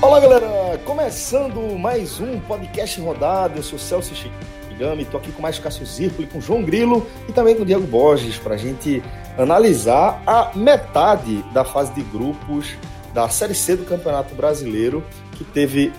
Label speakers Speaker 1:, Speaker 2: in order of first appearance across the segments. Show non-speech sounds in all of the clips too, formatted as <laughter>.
Speaker 1: Olá, galera! Começando mais um podcast rodado. Eu sou Celso Shigami, estou aqui com mais Cássio Zirpoli, com João Grilo e também com o Diego Borges para a gente analisar a metade da fase de grupos da Série C do Campeonato Brasileiro, que teve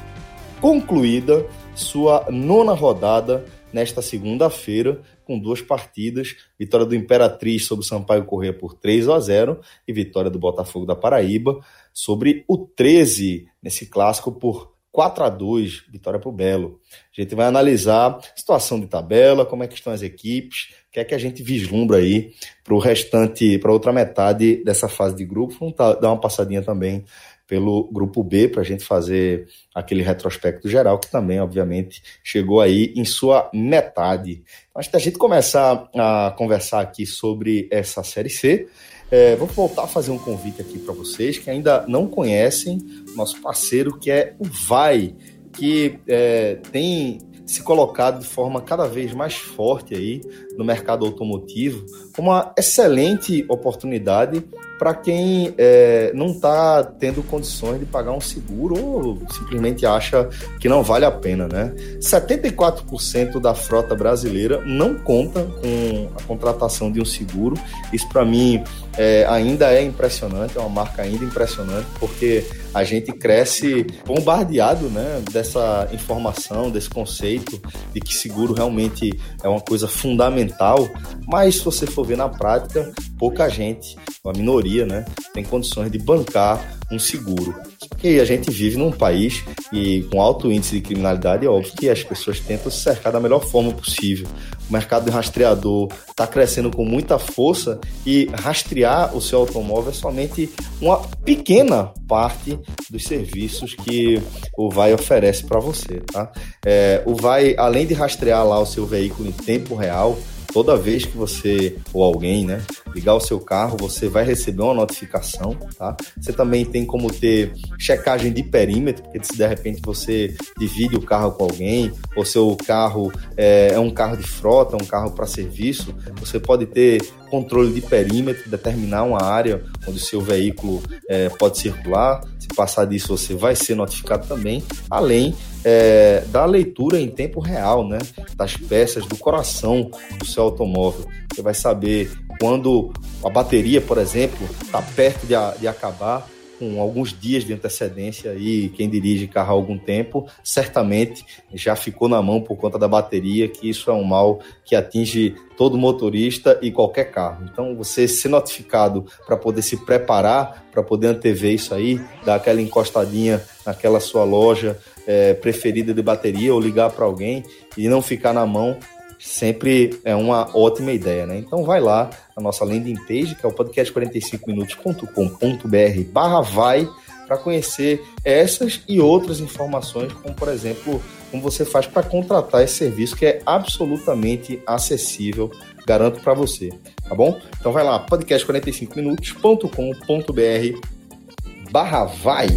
Speaker 1: concluída sua nona rodada nesta segunda-feira, com duas partidas: vitória do Imperatriz sobre o Sampaio Corrêa por 3 a 0 e vitória do Botafogo da Paraíba sobre o 13 nesse clássico por 4 a 2 vitória para o Belo. A gente vai analisar a situação de tabela, como é que estão as equipes, que é que a gente vislumbra aí para o restante, para outra metade dessa fase de grupo. Vamos dar uma passadinha também pelo grupo B para a gente fazer aquele retrospecto geral que também, obviamente, chegou aí em sua metade. Antes da gente começar a conversar aqui sobre essa série C, é, vou voltar a fazer um convite aqui para vocês que ainda não conhecem nosso parceiro que é o Vai, que é, tem se colocado de forma cada vez mais forte aí no mercado automotivo uma excelente oportunidade para quem é, não está tendo condições de pagar um seguro ou simplesmente acha que não vale a pena, né? 74% da frota brasileira não conta com a contratação de um seguro. Isso para mim é, ainda é impressionante, é uma marca ainda impressionante, porque a gente cresce bombardeado né, dessa informação, desse conceito de que seguro realmente é uma coisa fundamental, mas se você for ver na prática, pouca gente, a minoria, né, tem condições de bancar um seguro. Porque a gente vive num país e com alto índice de criminalidade, é óbvio que as pessoas tentam se cercar da melhor forma possível. O mercado de rastreador está crescendo com muita força e rastrear o seu automóvel é somente uma pequena parte dos serviços que o Vai oferece para você. Tá? É, o Vai, além de rastrear lá o seu veículo em tempo real, toda vez que você ou alguém, né, ligar o seu carro, você vai receber uma notificação, tá? Você também tem como ter checagem de perímetro, porque se de repente você divide o carro com alguém, ou seu carro é, é um carro de frota, um carro para serviço, você pode ter controle de perímetro, determinar uma área onde o seu veículo é, pode circular. Se passar disso, você vai ser notificado também, além é, da leitura em tempo real, né? Das peças, do coração do seu automóvel. Você vai saber quando a bateria, por exemplo, está perto de, de acabar, com alguns dias de antecedência e quem dirige carro há algum tempo, certamente já ficou na mão por conta da bateria, que isso é um mal que atinge todo motorista e qualquer carro. Então, você ser notificado para poder se preparar, para poder antever isso aí, dar aquela encostadinha naquela sua loja é, preferida de bateria ou ligar para alguém e não ficar na mão sempre é uma ótima ideia, né? Então vai lá na nossa landing page, que é o podcast45minutos.com.br barra vai, para conhecer essas e outras informações, como por exemplo, como você faz para contratar esse serviço que é absolutamente acessível, garanto para você, tá bom? Então vai lá, podcast45minutos.com.br barra vai.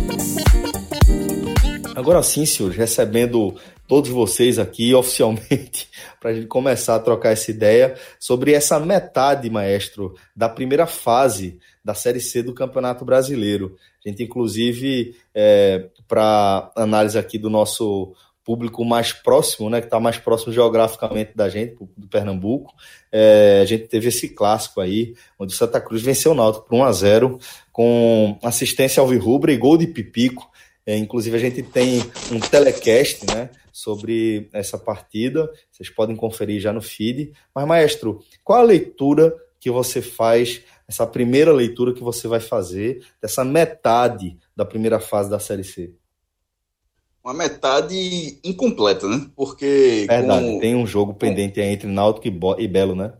Speaker 1: Agora sim, senhores, recebendo todos vocês aqui <laughs> oficialmente para a gente começar a trocar essa ideia sobre essa metade, maestro, da primeira fase da Série C do Campeonato Brasileiro. A gente, inclusive, é, para análise aqui do nosso público mais próximo, né, que está mais próximo geograficamente da gente, do Pernambuco, é, a gente teve esse clássico aí, onde o Santa Cruz venceu o Náutico por 1 a 0 com assistência ao Virrubra e gol de Pipico. É, inclusive, a gente tem um telecast né, sobre essa partida, vocês podem conferir já no feed. Mas, maestro, qual a leitura que você faz, essa primeira leitura que você vai fazer dessa metade da primeira fase da Série C?
Speaker 2: Uma metade incompleta, né? Porque.
Speaker 1: Verdade, com... tem um jogo pendente entre Náutico e Belo, né?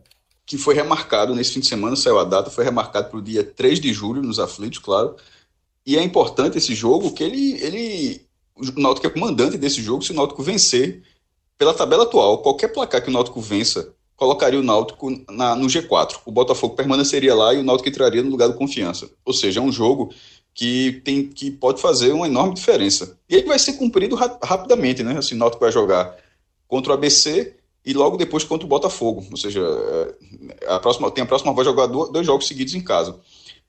Speaker 2: Que foi remarcado nesse fim de semana, saiu a data, foi remarcado para o dia 3 de julho, nos aflitos, claro e é importante esse jogo que ele, ele o Náutico é comandante desse jogo se o Náutico vencer pela tabela atual. Qualquer placar que o Náutico vença colocaria o Náutico na, no G4. O Botafogo permaneceria lá e o Náutico entraria no lugar do confiança. Ou seja, é um jogo que, tem, que pode fazer uma enorme diferença. E ele vai ser cumprido ra rapidamente, né? Assim, o Náutico vai jogar contra o ABC e logo depois contra o Botafogo. Ou seja, é, a próxima, tem a próxima vai jogar dois jogos seguidos em casa.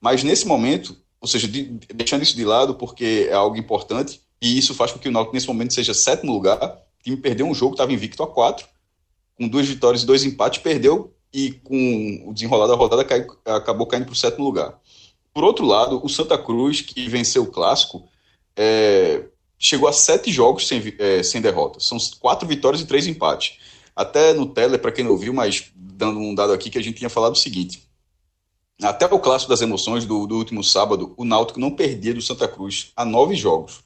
Speaker 2: Mas nesse momento, ou seja, de, deixando isso de lado porque é algo importante, e isso faz com que o Náutico nesse momento seja sétimo lugar. O time perdeu um jogo, estava invicto a quatro, com duas vitórias e dois empates, perdeu e com o desenrolar da rodada cai, acabou caindo para o sétimo lugar. Por outro lado, o Santa Cruz, que venceu o clássico, é, chegou a sete jogos sem, é, sem derrota. São quatro vitórias e três empates. Até no Tele, para quem não ouviu, mas dando um dado aqui que a gente tinha falado o seguinte: até o clássico das emoções do, do último sábado, o Náutico não perdia do Santa Cruz a nove jogos.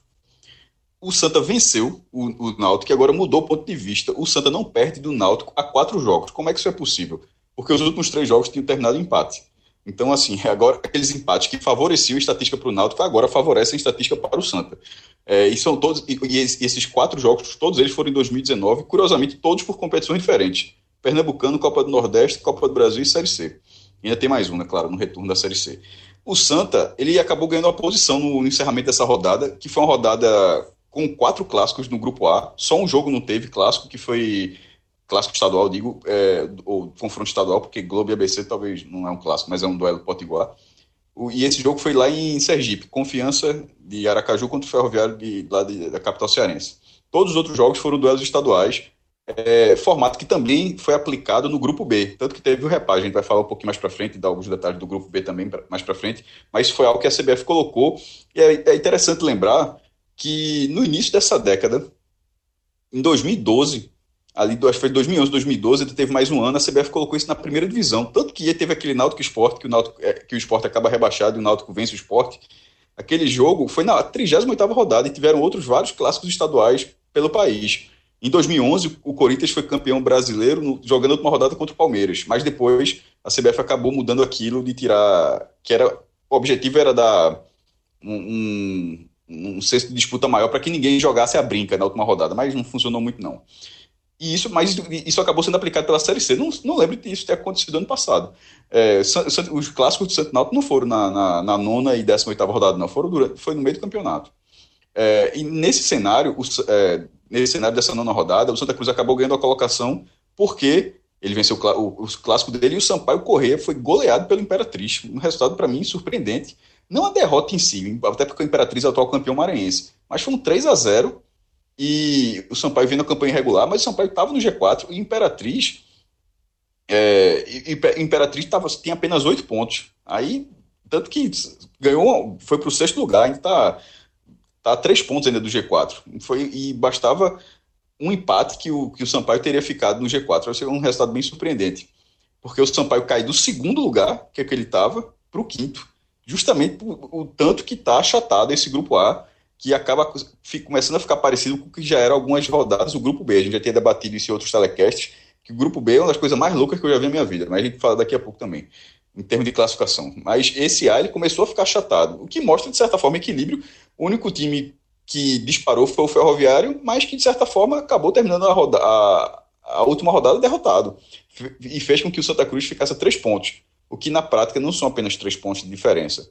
Speaker 2: O Santa venceu o, o Náutico e agora mudou o ponto de vista. O Santa não perde do Náutico a quatro jogos. Como é que isso é possível? Porque os últimos três jogos tinham terminado em empate. Então, assim, <laughs> agora aqueles empates que favoreciam a estatística para o Náutico, agora favorecem a estatística para o Santa. É, e são todos e, e, esses quatro jogos, todos eles foram em 2019, curiosamente, todos por competições diferentes. Pernambucano, Copa do Nordeste, Copa do Brasil e Série C. Ainda tem mais um, né, claro, no retorno da Série C. O Santa, ele acabou ganhando a posição no encerramento dessa rodada, que foi uma rodada com quatro clássicos no grupo A. Só um jogo não teve clássico, que foi clássico estadual, digo, é, ou confronto estadual, porque Globo e ABC talvez não é um clássico, mas é um duelo potiguar. O, e esse jogo foi lá em Sergipe, Confiança de Aracaju contra o Ferroviário de, lá de, da capital cearense. Todos os outros jogos foram duelos estaduais, é, formato que também foi aplicado no grupo B, tanto que teve o reparo, a gente vai falar um pouquinho mais para frente, dar alguns detalhes do grupo B também pra, mais para frente, mas foi algo que a CBF colocou, e é, é interessante lembrar que no início dessa década, em 2012, ali acho que foi 2011, 2012, teve mais um ano, a CBF colocou isso na primeira divisão. Tanto que teve aquele Náutico Esporte, que o, Náutico, é, que o Esporte acaba rebaixado e o Náutico vence o Esporte. Aquele jogo foi na 38ª rodada e tiveram outros vários clássicos estaduais pelo país. Em 2011, o Corinthians foi campeão brasileiro no, jogando uma rodada contra o Palmeiras, mas depois a CBF acabou mudando aquilo de tirar, que era o objetivo era dar um, um, um senso de disputa maior para que ninguém jogasse a brinca na última rodada, mas não funcionou muito não. E isso, mas isso acabou sendo aplicado pela Série C. Não, não lembro disso ter acontecido ano passado. É, os clássicos do Santo Náutico não foram na, na, na nona e décima oitava rodada, não. Foram durante, foi no meio do campeonato. É, e nesse cenário, os, é, nesse cenário dessa nona rodada, o Santa Cruz acabou ganhando a colocação porque ele venceu o, o, o clássico dele e o Sampaio Correia foi goleado pelo Imperatriz. Um resultado, para mim, surpreendente. Não a derrota em si, até porque o Imperatriz é o atual campeão maranhense, mas foi um 3 a 0 e o Sampaio vendo a campanha irregular, mas o Sampaio estava no G4 e Imperatriz. É, Imperatriz tava, tinha apenas oito pontos. Aí, tanto que ganhou, foi para o sexto lugar, ainda está tá a três pontos ainda do G4. Foi, e bastava um empate que o, que o Sampaio teria ficado no G4. Vai ser um resultado bem surpreendente. Porque o Sampaio cai do segundo lugar, que é que ele estava, para o quinto. Justamente por, o tanto que está achatado esse grupo A que acaba começando a ficar parecido com o que já era algumas rodadas do Grupo B. A gente já tinha debatido isso em outros telecasts, que o Grupo B é uma das coisas mais loucas que eu já vi na minha vida, mas a gente fala daqui a pouco também, em termos de classificação. Mas esse A ele começou a ficar chatado, o que mostra, de certa forma, equilíbrio. O único time que disparou foi o Ferroviário, mas que, de certa forma, acabou terminando a, roda a, a última rodada derrotado. E fez com que o Santa Cruz ficasse a três pontos, o que na prática não são apenas três pontos de diferença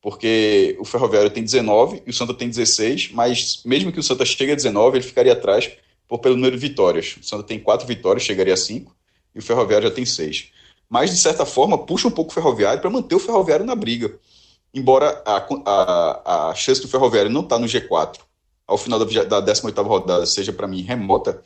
Speaker 2: porque o Ferroviário tem 19 e o Santa tem 16, mas mesmo que o Santa chegue a 19, ele ficaria atrás por pelo número de vitórias. O Santa tem 4 vitórias, chegaria a 5, e o Ferroviário já tem 6. Mas, de certa forma, puxa um pouco o Ferroviário para manter o Ferroviário na briga. Embora a, a, a chance do Ferroviário não estar tá no G4 ao final da, da 18ª rodada seja, para mim, remota,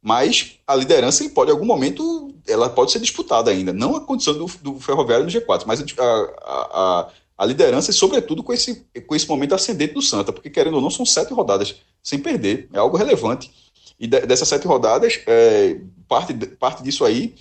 Speaker 2: mas a liderança, pode, em algum momento, ela pode ser disputada ainda. Não a condição do, do Ferroviário no G4, mas a, a, a liderança e, sobretudo, com esse, com esse momento ascendente do Santa, porque, querendo ou não, são sete rodadas sem perder, é algo relevante. E de, dessas sete rodadas, é, parte, parte disso aí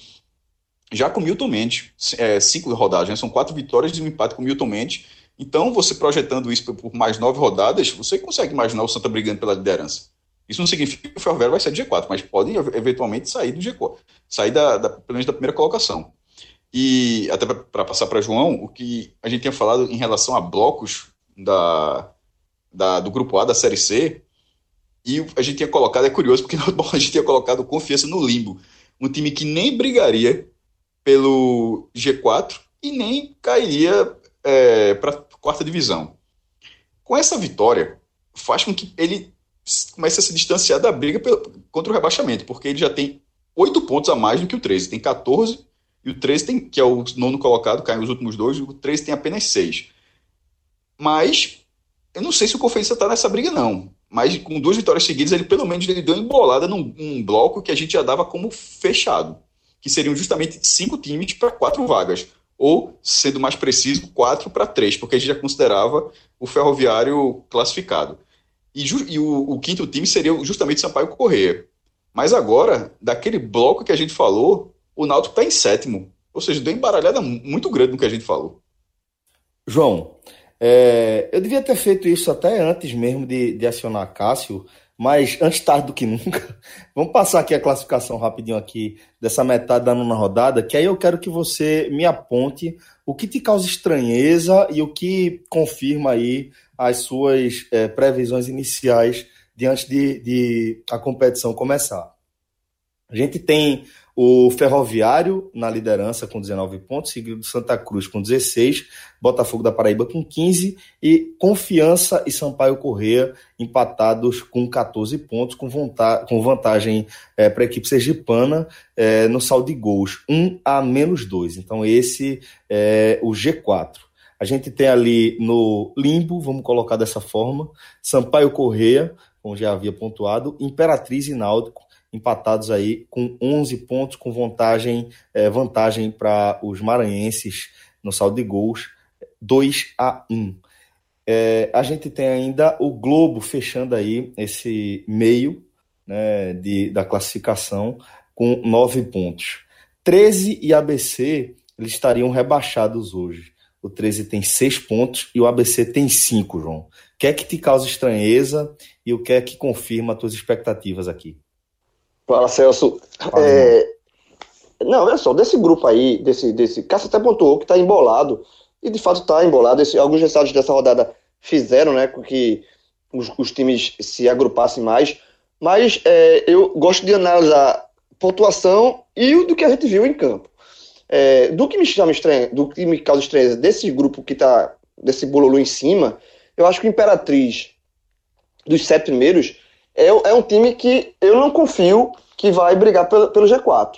Speaker 2: já com Milton Mendes, é, cinco rodadas, né? são quatro vitórias e um empate com Milton Mendes. Então, você projetando isso por mais nove rodadas, você consegue imaginar o Santa brigando pela liderança. Isso não significa que o Ferroviário vai sair do G4, mas pode eventualmente sair do G4, sair da, da, pelo menos da primeira colocação. E até para passar para João, o que a gente tinha falado em relação a blocos da, da, do grupo A da Série C, e a gente tinha colocado, é curioso, porque <laughs> a gente tinha colocado confiança no limbo. Um time que nem brigaria pelo G4 e nem cairia é, para quarta divisão. Com essa vitória, faz com que ele comece a se distanciar da briga contra o rebaixamento, porque ele já tem oito pontos a mais do que o 13. Tem 14 e o 13 tem, que é o nono colocado, caiu os últimos dois, o 13 tem apenas seis. Mas eu não sei se o Confiança está nessa briga, não. Mas com duas vitórias seguidas, ele pelo menos ele deu uma embolada num, num bloco que a gente já dava como fechado. Que seriam justamente cinco times para quatro vagas. Ou, sendo mais preciso, quatro para três, porque a gente já considerava o ferroviário classificado. E, e o, o, quinto time seria justamente Sampaio Correia. Mas agora, daquele bloco que a gente falou, o Náutico está em sétimo. Ou seja, deu embaralhada muito grande no que a gente falou.
Speaker 1: João, é, eu devia ter feito isso até antes mesmo de, de acionar Cássio, mas antes tarde do que nunca. <laughs> Vamos passar aqui a classificação rapidinho aqui dessa metade da nona rodada, que aí eu quero que você me aponte o que te causa estranheza e o que confirma aí as suas é, previsões iniciais diante de, de a competição começar. A gente tem o Ferroviário na liderança com 19 pontos, seguido do Santa Cruz com 16, Botafogo da Paraíba com 15 e Confiança e Sampaio Correia empatados com 14 pontos, com, vontade, com vantagem é, para a equipe sergipana é, no saldo de gols, 1 a menos 2. Então esse é o G4. A gente tem ali no limbo, vamos colocar dessa forma, Sampaio Correia, como já havia pontuado, Imperatriz e Náutico empatados aí com 11 pontos, com vantagem, é, vantagem para os maranhenses no saldo de gols, 2 a 1. É, a gente tem ainda o Globo fechando aí esse meio né, de, da classificação com 9 pontos. 13 e ABC eles estariam rebaixados hoje. O 13 tem 6 pontos e o ABC tem 5, João. O que é que te causa estranheza e o que é que confirma as tuas expectativas aqui?
Speaker 3: Fala, Celso. Fala, é... Não, olha só, desse grupo aí, desse, desse. Cássio até pontuou que tá embolado, e de fato tá embolado. Esse, alguns resultados dessa rodada fizeram, né, com que os, os times se agrupassem mais. Mas é, eu gosto de analisar pontuação e o do que a gente viu em campo. É, do que me chama estranho, do que me causa estranheza desse grupo que tá, desse bololo em cima, eu acho que o Imperatriz, dos sete primeiros, é, é um time que eu não confio que vai brigar pelo, pelo G4.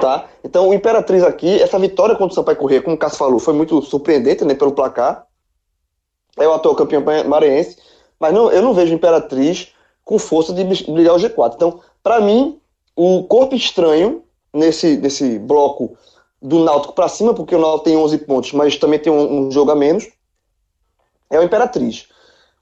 Speaker 3: Tá? Então, o Imperatriz aqui, essa vitória contra o Sampaio Corrêa, como o Cássio falou, foi muito surpreendente né, pelo placar. É o atual campeão maranhense, mas não, eu não vejo o Imperatriz com força de brigar o G4. Então, para mim, o corpo estranho nesse, nesse bloco do Náutico para cima, porque o Náutico tem 11 pontos, mas também tem um, um jogo a menos, é o Imperatriz.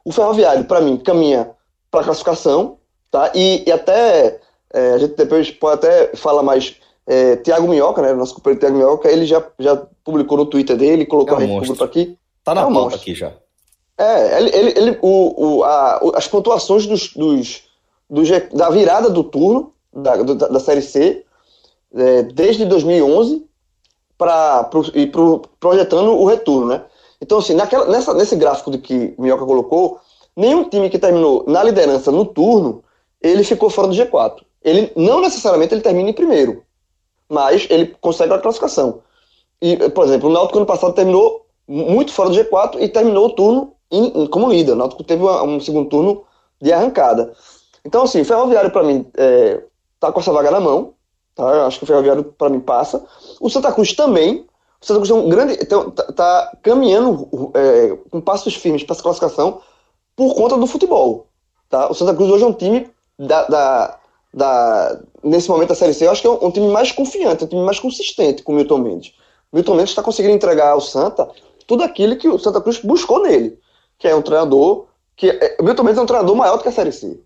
Speaker 3: O Ferroviário, para mim, caminha para classificação, tá? E, e até é, a gente depois pode até falar mais. É, Tiago Minhoca, né? Nosso companheiro Tiago Minhoca, ele já, já publicou no Twitter dele, colocou é um a gente aqui.
Speaker 1: Tá na é um aqui já.
Speaker 3: É, ele, ele, ele o, o, a, as pontuações dos, dos, dos, da virada do turno da, da, da Série C, é, desde 2011 para e pro, projetando o retorno, né? Então, assim, naquela, nessa, nesse gráfico de que Minhoca colocou, nenhum time que terminou na liderança no turno, ele ficou fora do G4. Ele não necessariamente ele termina em primeiro, mas ele consegue a classificação. E, por exemplo, o Náutico ano passado terminou muito fora do G4 e terminou o turno em, em, como líder. O Náutico teve uma, um segundo turno de arrancada. Então, assim, o Ferroviário para mim é, tá com essa vaga na mão. Tá? Acho que o Ferroviário para mim passa. O Santa Cruz também. O Santa Cruz é um grande, tá, tá caminhando é, com passos firmes para essa classificação por conta do futebol. Tá? O Santa Cruz hoje é um time da, da, da, nesse momento da Série C, eu acho que é um, um, time mais confiante, um time mais consistente com o Milton Mendes. O Milton Mendes está conseguindo entregar ao Santa tudo aquilo que o Santa Cruz buscou nele, que é um treinador que é, o Milton Mendes é um treinador maior do que a Série C.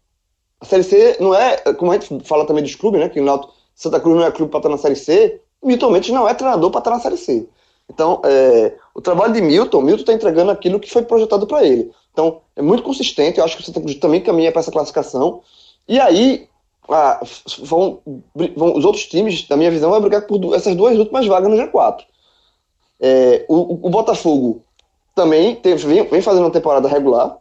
Speaker 3: A Série C não é, como a gente fala também dos clubes, né, que o Santa Cruz não é clube para estar na Série C, Milton Mendes não é treinador para estar na Série C. Então, é, o trabalho de Milton, Milton está entregando aquilo que foi projetado para ele. Então, é muito consistente. Eu acho que o Santa Cruz também caminha para essa classificação. E aí, vão, vão, os outros times, na minha visão, vão brigar por essas duas últimas vagas no G4. É, o, o, Botafogo também vem, vem, fazendo uma temporada regular,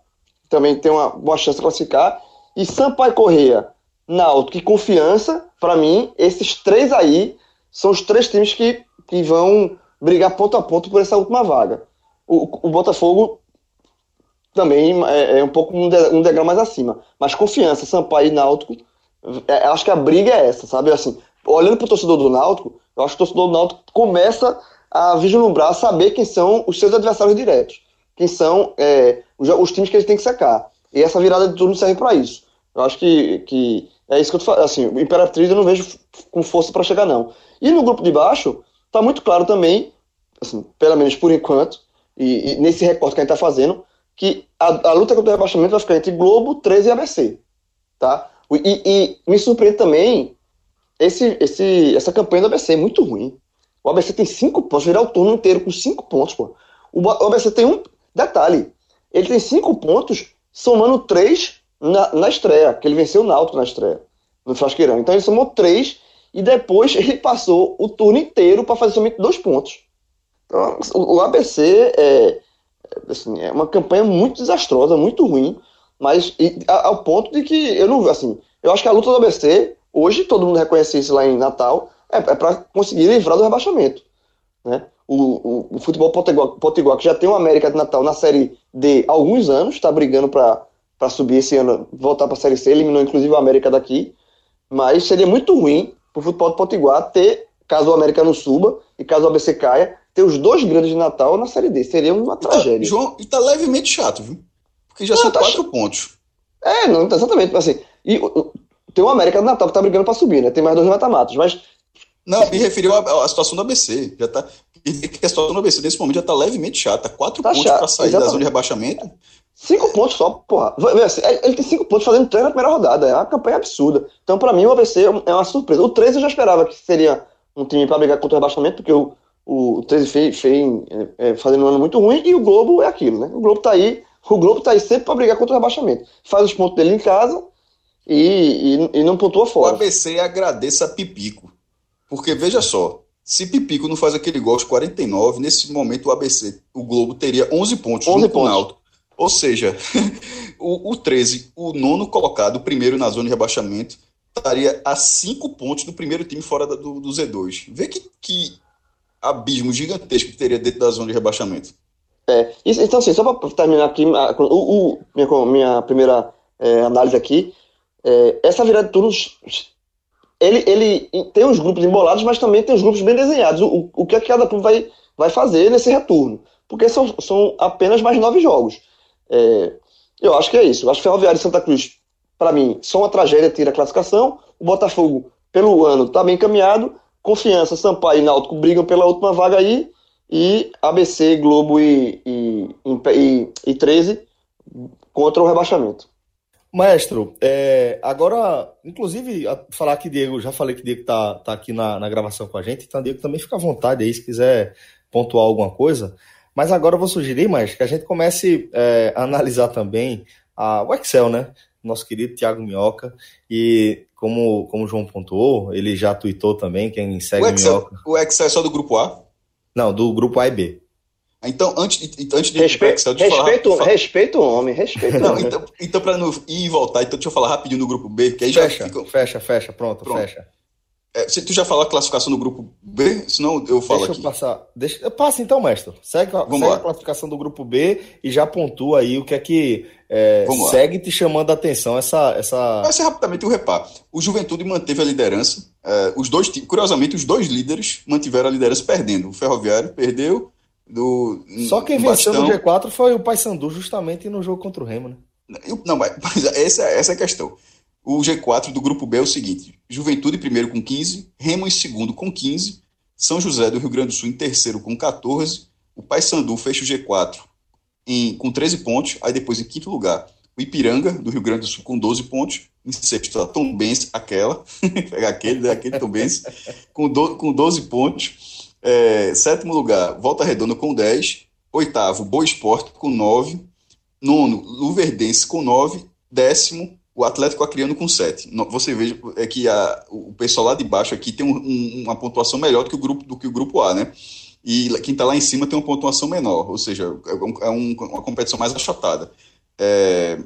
Speaker 3: também tem uma boa chance de classificar. E Sampaio Correia, Náutico e Confiança, para mim, esses três aí são os três times que, que vão brigar ponto a ponto por essa última vaga. O, o Botafogo também é, é um pouco um, de, um, degrau mais acima. Mas confiança, Sampaio e Náutico, é, acho que a briga é essa, sabe? Assim, olhando para o torcedor do Náutico, eu acho que o torcedor do Náutico começa a vislumbrar, saber quem são os seus adversários diretos, quem são é, os, os, times que ele tem que sacar. E essa virada de turno serve para isso. Eu acho que, que é isso que eu falando. Assim, o Imperatriz eu não vejo com força para chegar, não. E no grupo de baixo, tá muito claro também, assim, pelo menos por enquanto, e, e nesse recorte que a gente está fazendo, que a, a, luta contra o rebaixamento vai ficar entre Globo, 13 e ABC. Tá? E, e, me surpreende também esse, esse, essa campanha do ABC, muito ruim. O ABC tem cinco pontos, virar o turno inteiro com cinco pontos, pô. O, o ABC tem um detalhe, ele tem cinco pontos, somando três na, na estreia, que ele venceu o Náutico na estreia, no Frasqueirão. Então ele somou três e depois <laughs> ele passou o turno inteiro para fazer somente dois pontos. Então, o ABC é, assim, é uma campanha muito desastrosa, muito ruim, mas e, ao ponto de que eu não assim, eu acho que a luta do ABC, hoje todo mundo reconhece isso lá em Natal, é, é para conseguir livrar do rebaixamento. Né? O, o, o futebol potiguar, que já tem o América de Natal na Série D há alguns anos, está brigando para subir esse ano, voltar para a Série C, eliminou inclusive o América daqui, mas seria muito ruim para o futebol Potiguar ter, caso o América não suba e caso o ABC caia, ter os dois grandes de Natal na Série D. Seria uma tá, tragédia.
Speaker 2: João, e tá levemente chato, viu? Porque já não, são tá quatro pontos.
Speaker 3: É, não, exatamente. Assim, e tem o América do Natal que tá brigando para subir, né? Tem mais dois mata-matas, mas.
Speaker 2: Não, me referiu à, situação do ABC. Já tá. A situação do ABC nesse momento já tá levemente chata. Quatro tá pontos para sair exatamente. da zona de rebaixamento.
Speaker 3: Cinco pontos só, porra. Assim, ele tem cinco pontos fazendo três na primeira rodada. É uma campanha absurda. Então, para mim, o ABC é uma surpresa. O 13 eu já esperava que seria um time para brigar contra o rebaixamento, porque o, o 13 fez, é, é, fazendo um ano muito ruim, e o Globo é aquilo, né? O Globo tá aí, o Globo tá aí sempre para brigar contra o rebaixamento. Faz os pontos dele em casa e, e, e não pontua fora.
Speaker 2: O ABC agradeça a Pipico. Porque veja só, se Pipico não faz aquele gol aos 49, nesse momento o ABC, o Globo teria 11 pontos
Speaker 3: 11 junto pontos.
Speaker 2: Alto. Ou seja, <laughs> o, o 13, o nono colocado, o primeiro na zona de rebaixamento, estaria a 5 pontos do primeiro time fora do, do Z2. Vê que, que abismo gigantesco que teria dentro da zona de rebaixamento.
Speaker 3: É, então, assim, só para terminar aqui, o, o, minha, minha primeira é, análise aqui, é, essa virada de turnos, ele, ele tem os grupos embolados, mas também tem os grupos bem desenhados. O, o que é que cada grupo vai, vai fazer nesse retorno? Porque são, são apenas mais nove jogos. É, eu acho que é isso. Eu acho que Ferroviário e Santa Cruz, para mim, são uma tragédia, tira a classificação. O Botafogo, pelo ano, está bem encaminhado. Confiança, Sampaio e Náutico brigam pela última vaga aí. E ABC, Globo e, e, e, e 13 contra o rebaixamento.
Speaker 1: Maestro, é, agora, inclusive, falar que Diego, já falei que Diego tá, tá aqui na, na gravação com a gente, então Diego também fica à vontade aí, se quiser pontuar alguma coisa. Mas agora eu vou sugerir, mais que a gente comece é, a analisar também a, o Excel, né? Nosso querido Thiago Minhoca. E como, como o João pontuou, ele já tweetou também, quem segue o
Speaker 2: Excel,
Speaker 1: Minhoca.
Speaker 2: O Excel é só do grupo A?
Speaker 1: Não, do grupo A e B.
Speaker 2: Então, antes, antes de
Speaker 3: respeito, Excel, deixa respeito, falar, respeito o homem, respeito
Speaker 2: não, Então, então para não ir e voltar, então deixa eu falar rapidinho no grupo B, que aí
Speaker 1: fecha,
Speaker 2: já fica...
Speaker 1: Fecha, fecha, pronto, pronto. fecha.
Speaker 2: É, se tu já falou a classificação do grupo B, senão eu falo
Speaker 1: deixa
Speaker 2: aqui.
Speaker 1: Eu passar. Deixa, passa então, mestre. Segue, segue a classificação do grupo B e já pontua aí o que é que é, segue te chamando a atenção essa. essa...
Speaker 2: Vai ser rapidamente o repar. O Juventude manteve a liderança. É, os dois, curiosamente, os dois líderes mantiveram a liderança perdendo. O Ferroviário perdeu. Do,
Speaker 1: Só quem venceu no G4 foi o Paysandu, justamente no jogo contra o Remo, né?
Speaker 2: Não, mas, mas essa, essa é a questão. O G4 do grupo B é o seguinte: Juventude primeiro com 15, Remo em segundo com 15, São José do Rio Grande do Sul em terceiro com 14, o Paysandu fecha o G4 em, com 13 pontos, aí depois em quinto lugar o Ipiranga do Rio Grande do Sul com 12 pontos, em sexto a Tom Benz, aquela, <laughs> pegar aquele, né, aquele Tom Benz, com, do, com 12 pontos, é, sétimo lugar Volta Redonda com 10, oitavo Boa Esporte com 9, nono Luverdense com 9, décimo o Atlético Acreano com 7. Você vê é que a, o pessoal lá de baixo aqui tem um, um, uma pontuação melhor do que o grupo, do que o grupo A, né? E quem está lá em cima tem uma pontuação menor, ou seja, é, um, é um, uma competição mais achatada. É,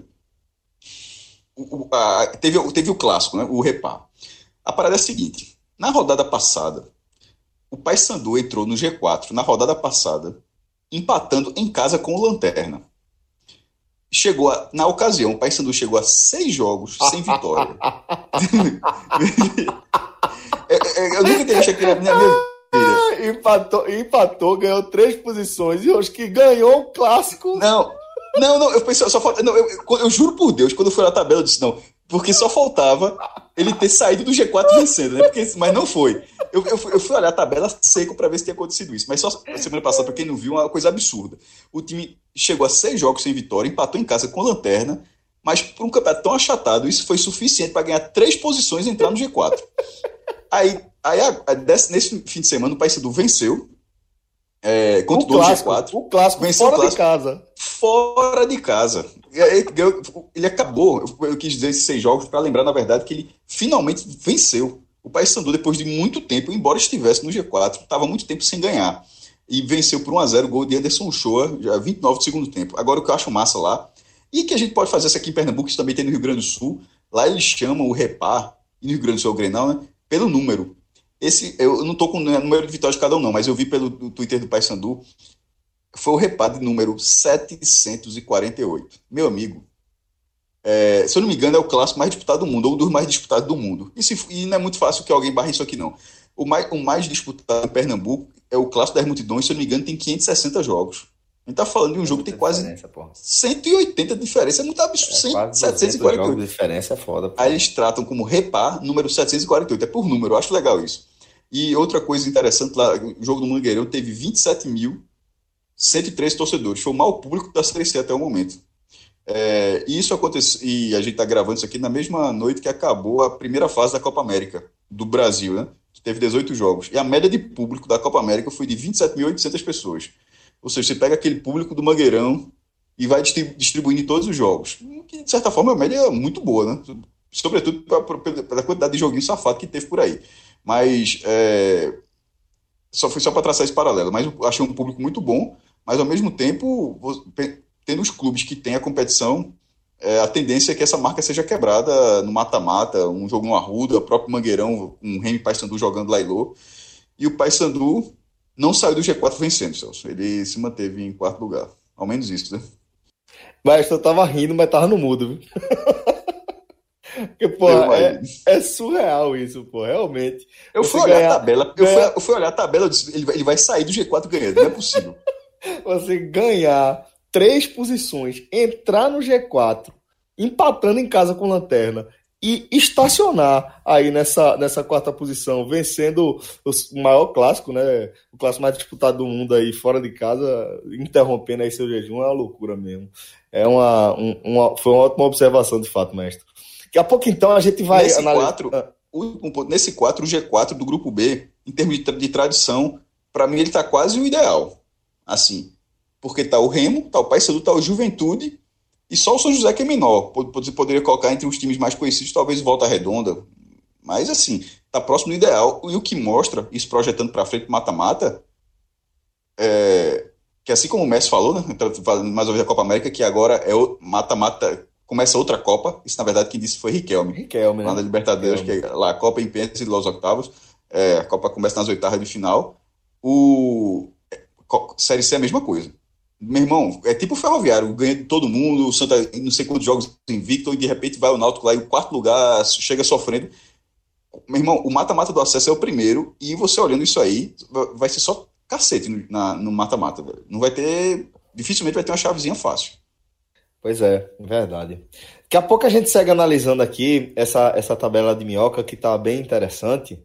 Speaker 2: o, a, teve, teve o clássico, né? o repar. A parada é a seguinte: na rodada passada, o Paysandu entrou no G4 na rodada passada, empatando em casa com o Lanterna. Chegou a, na ocasião, o Paysandu chegou a seis jogos sem vitória. <laughs> É, é, eu nunca visto aquilo na minha vida.
Speaker 1: empatou, empatou, ganhou três posições e hoje que ganhou o clássico.
Speaker 2: Não, não, não, eu pensei, só falta. Não, eu, eu, eu, juro por Deus, quando eu fui na tabela, eu disse, não, porque só faltava ele ter saído do G4 vencendo, né? Porque, mas não foi. Eu, eu, fui, eu fui olhar a tabela seco para ver se tinha acontecido isso. Mas só semana passada, para quem não viu, uma coisa absurda. O time chegou a seis jogos sem vitória, empatou em casa com lanterna, mas por um campeonato tão achatado, isso foi suficiente para ganhar três posições e entrar no G4. Aí, aí a, a, nesse fim de semana, o Paysandu venceu é, contra o, clássico, G4.
Speaker 1: O clássico venceu fora o clássico, de casa.
Speaker 2: Fora de casa. Ele acabou, eu quis dizer esses seis jogos para lembrar, na verdade, que ele finalmente venceu. O Paysandu, depois de muito tempo, embora estivesse no G4, estava muito tempo sem ganhar. E venceu por 1x0 o gol de Anderson Shoa, já 29 do segundo tempo. Agora, o que eu acho massa lá, e que a gente pode fazer isso aqui em Pernambuco, isso também tem no Rio Grande do Sul, lá eles chamam o repar, e no Rio Grande do Sul é o Grenal, né? Pelo número. Esse, eu não estou com o número de vitórias de cada um, não, mas eu vi pelo Twitter do Paysandu, foi o reparo de número 748. Meu amigo, é, se eu não me engano, é o clássico mais disputado do mundo, ou um dos mais disputados do mundo. E, se, e não é muito fácil que alguém barre isso aqui, não. O mais, o mais disputado em Pernambuco é o clássico das multidões, se eu não me engano, tem 560 jogos. A gente tá falando de um jogo que tem quase 180 de diferença. É muito absurdo. É, 748. Jogos
Speaker 1: de diferença é foda. Pô.
Speaker 2: Aí eles tratam como repar número 748. É por número, eu acho legal isso. E outra coisa interessante lá, o jogo do Mangueirão teve 27.103 torcedores. Foi o maior público da Série C até o momento. É, e isso aconteceu, e a gente está gravando isso aqui na mesma noite que acabou a primeira fase da Copa América do Brasil, né? Que teve 18 jogos. E a média de público da Copa América foi de 27.800 pessoas. Ou seja, você pega aquele público do Mangueirão e vai distribuindo em todos os jogos. Que, de certa forma, é uma média muito boa, né? Sobretudo pela quantidade de joguinho safado que teve por aí. Mas é, só foi só para traçar esse paralelo. Mas eu achei um público muito bom, mas ao mesmo tempo, tendo os clubes que têm a competição, é, a tendência é que essa marca seja quebrada no mata-mata, um jogo no Arruda, o próprio Mangueirão, um Remy Paysandu jogando Lailô. E o Paysandu não saiu do G4 vencendo, Celso. Ele se manteve em quarto lugar. Ao menos isso, né?
Speaker 1: Mas eu tava rindo, mas tava no mudo, viu? Porque, pô, é, é, surreal isso, pô, realmente.
Speaker 2: Eu fui olhar ganhar, a tabela, eu, fui, eu fui olhar a tabela, eu disse, ele vai, ele vai sair do G4 ganhando, não é possível. <laughs>
Speaker 1: você ganhar três posições, entrar no G4, empatando em casa com lanterna e estacionar aí nessa, nessa quarta posição, vencendo o maior clássico, né? O clássico mais disputado do mundo aí fora de casa, interrompendo aí seu jejum, é uma loucura mesmo. É uma, um, uma foi uma ótima observação de fato, mestre. Daqui a pouco então a gente vai
Speaker 2: nesse analisar... quatro, o, nesse 4, o G4 do grupo B, em termos de, de tradição, para mim ele está quase o ideal. Assim, porque tá o Remo, tá o Paysandu, tá o Juventude e só o São José que é menor. Você poderia colocar entre os times mais conhecidos, talvez Volta Redonda. Mas, assim, tá próximo do ideal. E o que mostra, isso projetando para frente mata-mata, é, que assim como o Messi falou, né, mais uma vez a Copa América, que agora é o mata-mata, começa outra Copa. Isso, na verdade, quem disse foi Riquelme.
Speaker 1: Riquelme, né?
Speaker 2: Lá na Libertadores, Riquelme. que é lá a Copa em pênaltis e los octavos. É, a Copa começa nas oitavas de final. O Série C é a mesma coisa meu irmão, é tipo o Ferroviário, ganha de todo mundo, o Santa não sei quantos jogos invicto, e de repente vai o Náutico lá em quarto lugar, chega sofrendo. Meu irmão, o mata-mata do acesso é o primeiro, e você olhando isso aí, vai ser só cacete no mata-mata, Não vai ter. Dificilmente vai ter uma chavezinha fácil.
Speaker 1: Pois é, verdade. Daqui a pouco a gente segue analisando aqui essa, essa tabela de minhoca que tá bem interessante.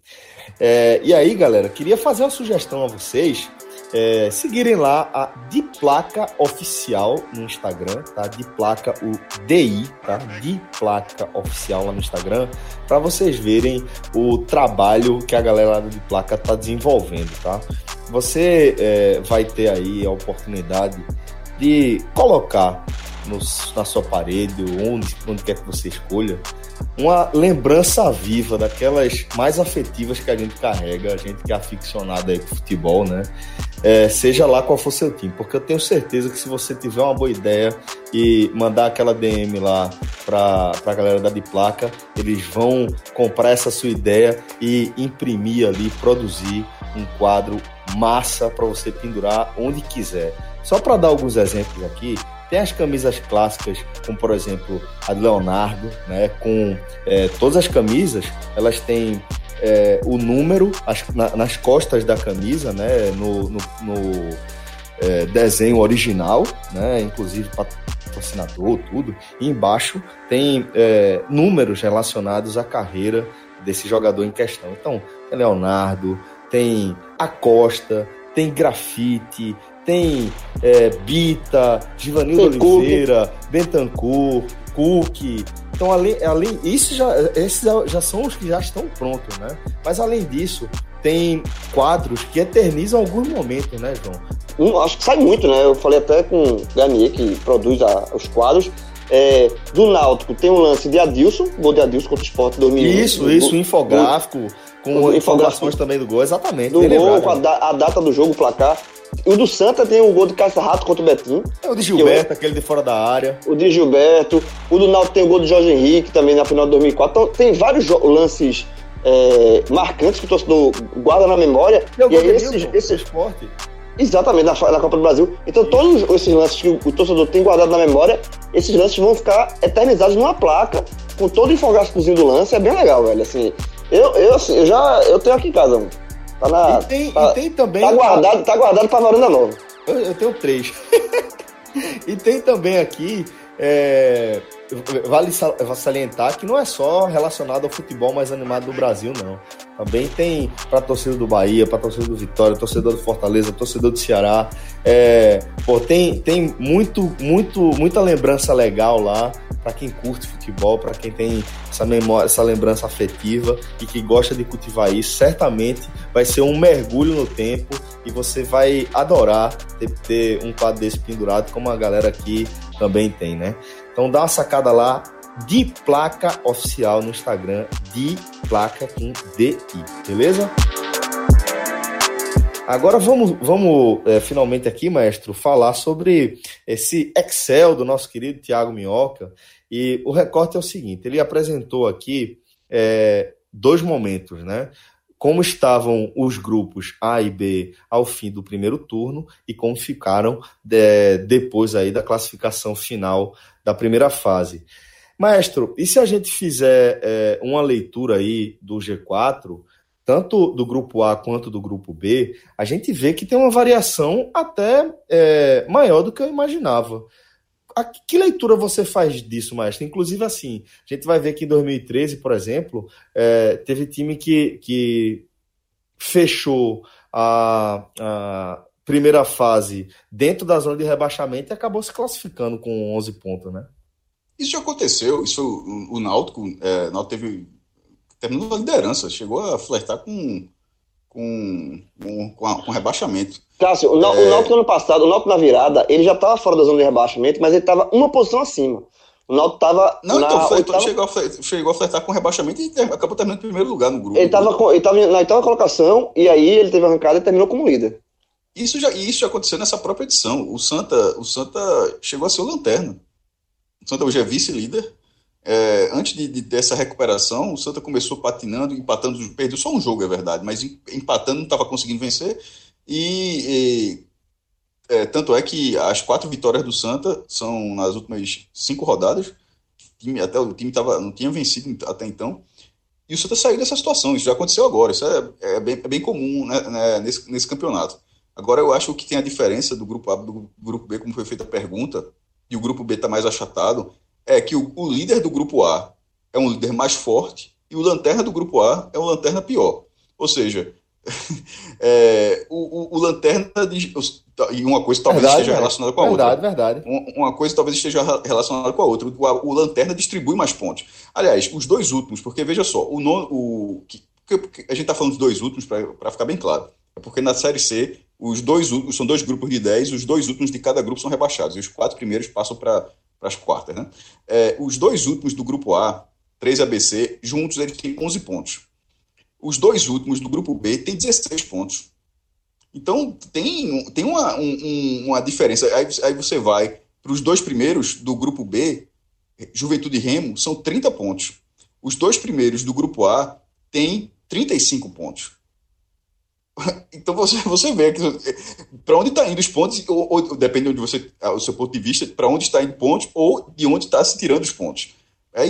Speaker 1: É, e aí, galera, queria fazer uma sugestão a vocês é, seguirem lá a Diplaca Oficial no Instagram, tá? Diplaca, o DI, tá? Diplaca Oficial lá no Instagram, para vocês verem o trabalho que a galera da Diplaca tá desenvolvendo, tá? Você é, vai ter aí a oportunidade de colocar no, na sua parede, onde, onde quer que você escolha, uma lembrança viva daquelas mais afetivas que a gente carrega, a gente que é aficionado aí por futebol, né? É, seja lá qual for seu time, porque eu tenho certeza que se você tiver uma boa ideia e mandar aquela DM lá para a galera da Diplaca, eles vão comprar essa sua ideia e imprimir ali, produzir um quadro massa para você pendurar onde quiser. Só para dar alguns exemplos aqui, Tem as camisas clássicas, como por exemplo a de Leonardo, né? Com é, todas as camisas, elas têm é, o número as, na, nas costas da camisa, né? No, no, no é, desenho original, né? Inclusive patrocinador, tudo. E embaixo tem é, números relacionados à carreira desse jogador em questão. Então, tem Leonardo, tem Acosta, tem grafite, tem é, Bita, Givanildo Oliveira, Cook. Bentancur, Cook. Então, além, além isso já, esses já são os que já estão prontos, né? Mas além disso, tem quadros que eternizam alguns momentos, né, João?
Speaker 3: Um, acho que sai muito, né? Eu falei até com o Garnier, que produz a, os quadros. É, do Náutico tem um lance de Adilson, gol de Adilson contra o Sport 2001.
Speaker 1: Isso, isso, infográfico, com informações também do gol, exatamente.
Speaker 3: Do gol, com a, a, data do jogo, o placar. O do Santa tem o gol de Caça Rato contra o Betinho.
Speaker 1: É o de Gilberto, eu... aquele de fora da área.
Speaker 3: O de Gilberto. O do Náutico tem o gol do Jorge Henrique também na final de 2004. Então tem vários lances é, marcantes que o torcedor guarda na memória.
Speaker 1: E, e aí esse esporte.
Speaker 3: Exatamente, na, na, Copa do Brasil. Então, todos esses lances que o, o, torcedor tem guardado na memória, esses lances vão ficar eternizados numa placa, com todo o infográficozinho do lance. É bem legal, velho. Assim, eu, eu, assim, eu já eu tenho aqui em casa. Tá na.
Speaker 1: E tem, tá, e tem também.
Speaker 3: Tá guardado, tá guardado pra varanda nova.
Speaker 1: Eu, eu tenho três. <laughs> e tem também aqui. É, vale salientar que não é só relacionado ao futebol mais animado do Brasil, não. Também tem para torcida do Bahia, para torcida do Vitória, torcedor do Fortaleza, torcedor do Ceará. É, pô, tem, tem muito, muito, muita lembrança legal lá para quem curte futebol, para quem tem essa memória, essa lembrança afetiva e que gosta de cultivar isso, certamente vai ser um mergulho no tempo e você vai adorar ter, ter um quadro desse pendurado, como a galera aqui também tem, né? Então dá uma sacada lá de placa oficial no Instagram, de placa com DI, beleza? Agora vamos, vamos é, finalmente aqui, maestro, falar sobre esse Excel do nosso querido Tiago Minhoca. E o recorte é o seguinte: ele apresentou aqui é, dois momentos, né? Como estavam os grupos A e B ao fim do primeiro turno e como ficaram de, é, depois aí da classificação final da primeira fase. Maestro, e se a gente fizer é, uma leitura aí do G4, tanto do grupo A quanto do grupo B, a gente vê que tem uma variação até é, maior do que eu imaginava. A, que leitura você faz disso, Maestro? Inclusive, assim, a gente vai ver que em 2013, por exemplo, é, teve time que, que fechou a, a primeira fase dentro da zona de rebaixamento e acabou se classificando com 11 pontos, né?
Speaker 2: Isso já aconteceu, isso o, o Náutico, é, Náutico teve terminou a liderança, chegou a flertar com, com, com, com, a, com rebaixamento.
Speaker 3: Cássio, o, é... o Náutico ano passado, o Náutico na virada, ele já estava fora da zona de rebaixamento, mas ele estava uma posição acima. O Náutico estava.
Speaker 2: Não, então, oitava... chegou, a flertar, chegou a flertar com rebaixamento e acabou terminando em primeiro lugar no grupo.
Speaker 3: Ele estava ele tava na oitava colocação e aí ele teve arrancada e terminou como líder.
Speaker 2: Isso já, isso já aconteceu nessa própria edição. O Santa, o Santa chegou a ser o lanterna. O Santa hoje é vice-líder é, antes de, de, dessa recuperação, o Santa começou patinando, empatando, perdeu só um jogo, é verdade, mas empatando não estava conseguindo vencer. E, e é, tanto é que as quatro vitórias do Santa são nas últimas cinco rodadas. Time, até o time tava, não tinha vencido até então. E o Santa saiu dessa situação. Isso já aconteceu agora. Isso é, é, bem, é bem, comum né, né, nesse, nesse campeonato. Agora, eu acho que tem a diferença do grupo A do grupo B, como foi feita a pergunta, e o grupo B está mais achatado é que o, o, líder do grupo A é um líder mais forte e o lanterna do grupo A é um lanterna pior. Ou seja, <laughs> é, o, o, o, lanterna de, e uma coisa talvez verdade, esteja relacionada com a
Speaker 1: verdade,
Speaker 2: outra.
Speaker 1: Verdade, verdade.
Speaker 2: Uma, coisa talvez esteja relacionada com a outra. O, o, lanterna distribui mais pontos. Aliás, os dois últimos, porque veja só, o, nono, o que, que a gente está falando dos dois últimos para ficar bem claro. É porque na série C os dois são dois grupos de 10, os dois últimos de cada grupo são rebaixados, e os quatro primeiros passam para as quartas. Né? É, os dois últimos do grupo A, 3 ABC, juntos eles têm 11 pontos. Os dois últimos do grupo B têm 16 pontos. Então tem, tem uma, um, uma diferença. Aí, aí você vai para os dois primeiros do grupo B, Juventude e Remo, são 30 pontos. Os dois primeiros do grupo A têm 35 pontos. <laughs> Então você, você vê que para onde está indo os pontos, ou, ou depende de onde você, ah, o seu ponto de vista, para onde está indo pontos ou de onde está se tirando os pontos. É,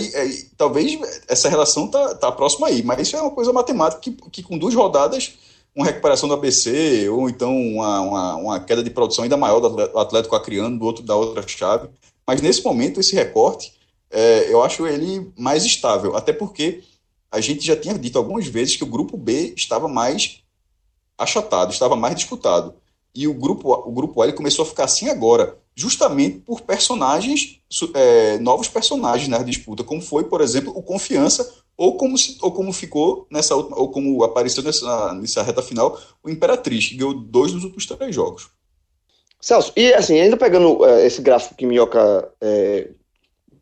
Speaker 2: talvez essa relação tá, tá próxima aí, mas isso é uma coisa matemática que, que com duas rodadas, uma recuperação do ABC, ou então uma, uma, uma queda de produção ainda maior do Atlético Acreano, do outro da outra chave. Mas nesse momento, esse recorte, é, eu acho ele mais estável, até porque a gente já tinha dito algumas vezes que o grupo B estava mais achatado, estava mais disputado. E o grupo, o grupo A começou a ficar assim agora, justamente por personagens, é, novos personagens na disputa, como foi, por exemplo, o Confiança, ou como, se, ou como ficou nessa última, ou como apareceu nessa, nessa reta final, o Imperatriz, que ganhou dois dos últimos três jogos.
Speaker 3: Celso, e assim, ainda pegando é, esse gráfico que Minhoca é,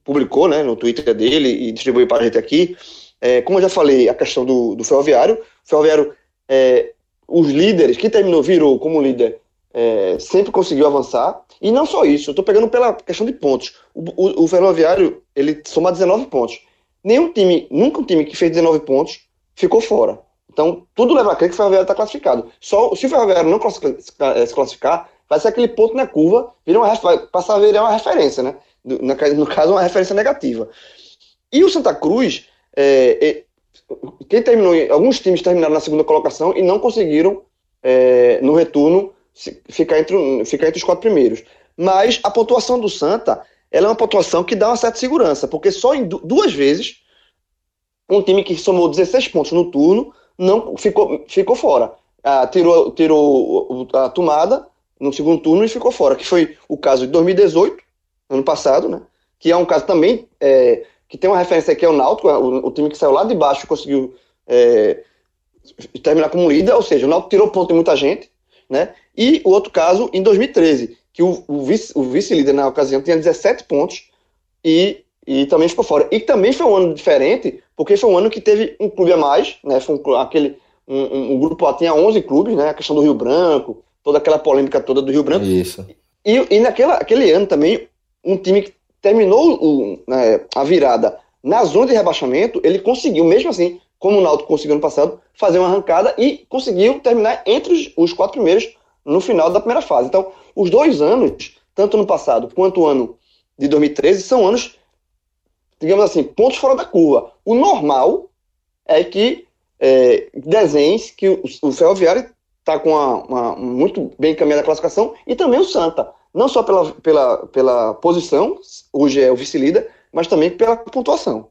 Speaker 3: publicou né, no Twitter dele e distribuiu para a gente aqui, é, como eu já falei, a questão do, do ferroviário, o ferroviário, é, os líderes, que terminou, virou como líder, é, sempre conseguiu avançar. E não só isso, eu estou pegando pela questão de pontos. O, o, o, ferroviário, ele soma 19 pontos. Nenhum time, nunca um time que fez 19 pontos ficou fora. Então, tudo leva a crer que o ferroviário está classificado. Só se o ferroviário não se classificar, vai ser aquele ponto na curva, vira uma, vai passar a virar uma referência, né? No caso, uma referência negativa. E o Santa Cruz, é, é, quem terminou, alguns times terminaram na segunda colocação e não conseguiram, é, no retorno, ficar entre, ficar entre os quatro primeiros. Mas a pontuação do Santa ela é uma pontuação que dá uma certa segurança, porque só em duas vezes um time que somou 16 pontos no turno não ficou, ficou fora. Ah, tirou, tirou a tomada no segundo turno e ficou fora, que foi o caso de 2018, ano passado, né? Que é um caso também é, que tem uma referência aqui é o Náutico, o, o time que saiu lá de baixo e conseguiu é, terminar como líder, ou seja, o Náutico tirou ponto de muita gente, né? E o outro caso em 2013, que o, o vice-líder vice na ocasião tinha 17 pontos e, e também ficou fora. E também foi um ano diferente, porque foi um ano que teve um clube a mais, né? Foi um, aquele um, um, grupo lá tinha 11 clubes, né? A questão do Rio Branco, toda aquela polêmica toda do Rio Branco.
Speaker 1: Isso.
Speaker 3: E, e naquela, aquele ano também, um time que terminou o, né, a virada na zona de rebaixamento, ele conseguiu, mesmo assim, como o Náutico conseguiu no passado, fazer uma arrancada e conseguiu terminar entre os, os, quatro primeiros no final da primeira fase. Então, os dois anos, tanto no passado quanto o ano de 2013, são anos, digamos assim, pontos fora da curva. O normal é que é, que o, o Ferroviário está com uma, uma, muito bem encaminhada a classificação e também o Santa não só pela, pela, pela posição, hoje é o vice-líder, mas também pela pontuação.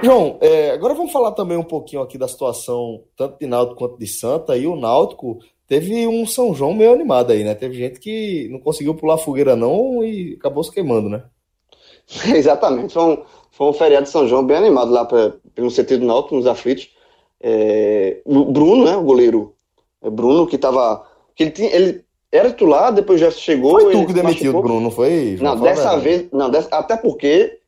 Speaker 1: João, é, agora vamos falar também um pouquinho aqui da situação tanto de Náutico quanto de Santa. E o Náutico teve um São João meio animado aí, né? Teve gente que não conseguiu pular fogueira não e acabou se queimando, né? <laughs>
Speaker 3: Exatamente, foi um, foi um feriado de São João bem animado lá pra, pelo CT do Náutico, nos aflitos. É, o Bruno, né, o goleiro é Bruno, que tava... Que ele, tinha, ele era titular, depois o Jefferson chegou.
Speaker 1: Foi tu que demitiu o Bruno, foi?
Speaker 3: Não, dessa vez. Não, dessa, até porque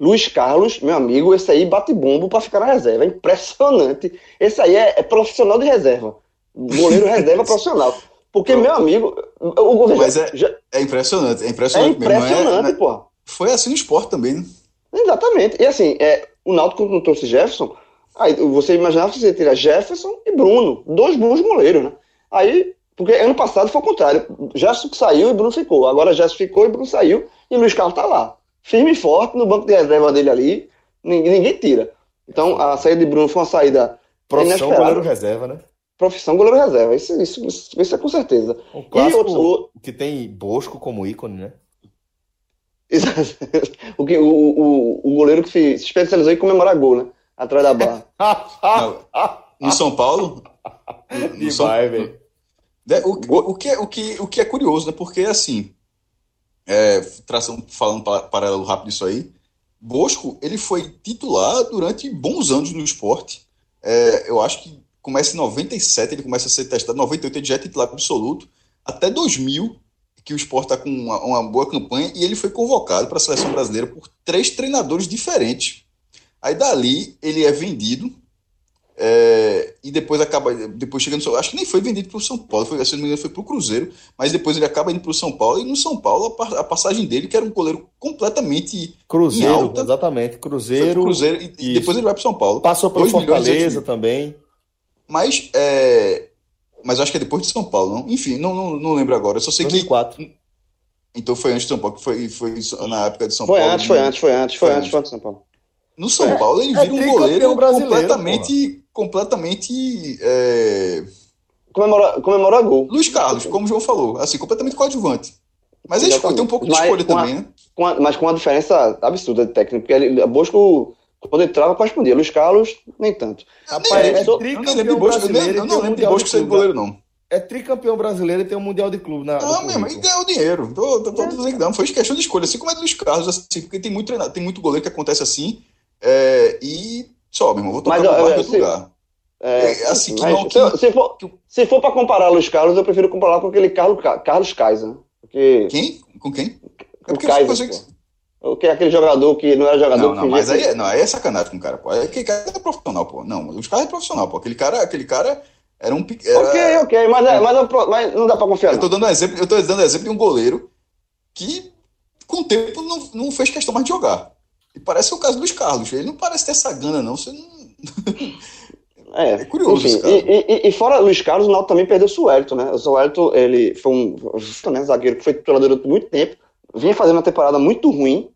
Speaker 3: Luiz Carlos, meu amigo, esse aí bate bombo para ficar na reserva. É impressionante. Esse aí é, é profissional de reserva. Goleiro <laughs> reserva profissional. Porque, meu amigo. O
Speaker 2: governo Mas é, já, é impressionante. É impressionante,
Speaker 3: é impressionante, é, pô.
Speaker 2: Foi assim no esporte também, né?
Speaker 3: Exatamente. E assim, é, o Náutico não trouxe Jefferson. Aí você imaginava que você teria Jefferson e Bruno, dois bons goleiros, né? Aí porque ano passado foi o contrário. Gerson saiu e Bruno ficou. Agora Gerson ficou e Bruno saiu e Luiz Carlos está lá. Firme e forte no banco de reserva dele ali. Ninguém, ninguém tira. Então a saída de Bruno foi uma saída.
Speaker 1: Profissão goleiro reserva, né?
Speaker 3: Profissão goleiro reserva. Isso, isso, isso, isso é com certeza.
Speaker 1: Um clássico, e outro, que tem Bosco como ícone, né? <laughs>
Speaker 3: o, o, o, o goleiro que se especializou em comemorar gol, né? Atrás da
Speaker 2: barra. <laughs> no São Paulo? <laughs>
Speaker 1: No São... Vai, velho.
Speaker 2: Né, o, o, que, é, o, que, o que é curioso, né? Porque, assim, é, traçando, falando paralelo rápido isso aí, Bosco, ele foi titular durante bons anos no esporte. É, eu acho que começa em 97, ele começa a ser testado, 98 ele já é titular absoluto, até 2000, que o esporte está com uma, uma, boa campanha, e ele foi convocado para a seleção brasileira por três treinadores diferentes. Aí dali ele é vendido é, e depois acaba, depois chegando, acho que nem foi vendido para o São Paulo, foi, se não me engano, foi para o Cruzeiro, mas depois ele acaba indo para o São Paulo, e no São Paulo a, a, passagem dele, que era um goleiro completamente
Speaker 1: Cruzeiro, alta, exatamente, Cruzeiro.
Speaker 2: Cruzeiro e, e, depois ele vai para o São Paulo.
Speaker 1: Passou pelo Fortaleza também.
Speaker 2: Mas, é, mas acho que é depois de São Paulo, não? Enfim, não, não, não lembro agora. Eu só sei
Speaker 1: 2004.
Speaker 2: que. Então foi antes de São Paulo, que foi, foi na época de São
Speaker 3: Foi
Speaker 2: Paulo.
Speaker 3: antes, foi antes, foi antes, foi
Speaker 2: Foi
Speaker 3: antes, foi antes de São Paulo.
Speaker 2: No São
Speaker 1: É,
Speaker 2: Paulo ele
Speaker 1: é
Speaker 2: vira um goleiro completamente. Completamente. é,
Speaker 3: Comemora, comemora gol.
Speaker 2: Luiz Carlos, como o João falou, assim, completamente coadjuvante. Mas ele tem um pouco de
Speaker 3: Mas
Speaker 2: escolha
Speaker 3: com a-
Speaker 2: também, né?
Speaker 3: Com a- mas com uma diferença absurda de técnico, porque ele, Bosco, quando entrava, correspondia. Luiz Carlos, nem tanto.
Speaker 1: Rapaz,
Speaker 2: Nem-
Speaker 1: é
Speaker 3: sou-
Speaker 2: eu nem lembro de
Speaker 1: tricampeão
Speaker 2: Bosco, eu nem-
Speaker 1: brasileiro
Speaker 2: eu não
Speaker 1: um
Speaker 2: lembro de Bosco ser goleiro, não.
Speaker 1: É tricampeão brasileiro e tem um mundial de clube na.
Speaker 2: Ah,
Speaker 1: no
Speaker 2: mesmo, e ganhou dinheiro. Tô, tô, tô dizendo que não. Foi questão de escolha, assim como é do Luiz Carlos, assim, porque tem muito tem muito goleiro que acontece assim. é, e só, meu irmão, vou tocar
Speaker 3: Mas,
Speaker 2: no
Speaker 3: é, se-
Speaker 2: lugar.
Speaker 3: É,
Speaker 2: É, assim, que
Speaker 3: mas
Speaker 2: não-
Speaker 3: se, se for, se for para comparar Luiz Carlos, eu prefiro comparar com aquele Carlos, Ca- Carlos Kaiser. né? Porque
Speaker 2: Quem? Com quem? É
Speaker 3: o Kaiser,
Speaker 2: você-.
Speaker 3: O que é aquele jogador que não era jogador
Speaker 2: Não,
Speaker 3: que
Speaker 2: não, mas aí,
Speaker 3: que-
Speaker 2: é- não, aí é sacanagem com o cara, pô. É Aquele cara é profissional, pô. Não, os caras é profissional, pô. Aquele cara, aquele cara era um. Era,
Speaker 3: Ok, ok, mas, é, mas, é mas não dá pra confiar.
Speaker 2: Eu tô dando exemplo, eu tô dando exemplo de um goleiro que, com o tempo, não, não fez questão mais de jogar. E parece o caso do Luiz Carlos. Ele não parece ter essa gana, não. Você não.
Speaker 3: É,
Speaker 2: É curioso
Speaker 3: Enfim,
Speaker 2: cara.
Speaker 3: e, e- e fora Luiz Carlos, o Náutico também perdeu o Suelto, né? O Suelto, ele foi um né, zagueiro que foi titular durante muito tempo, vinha fazendo uma temporada muito ruim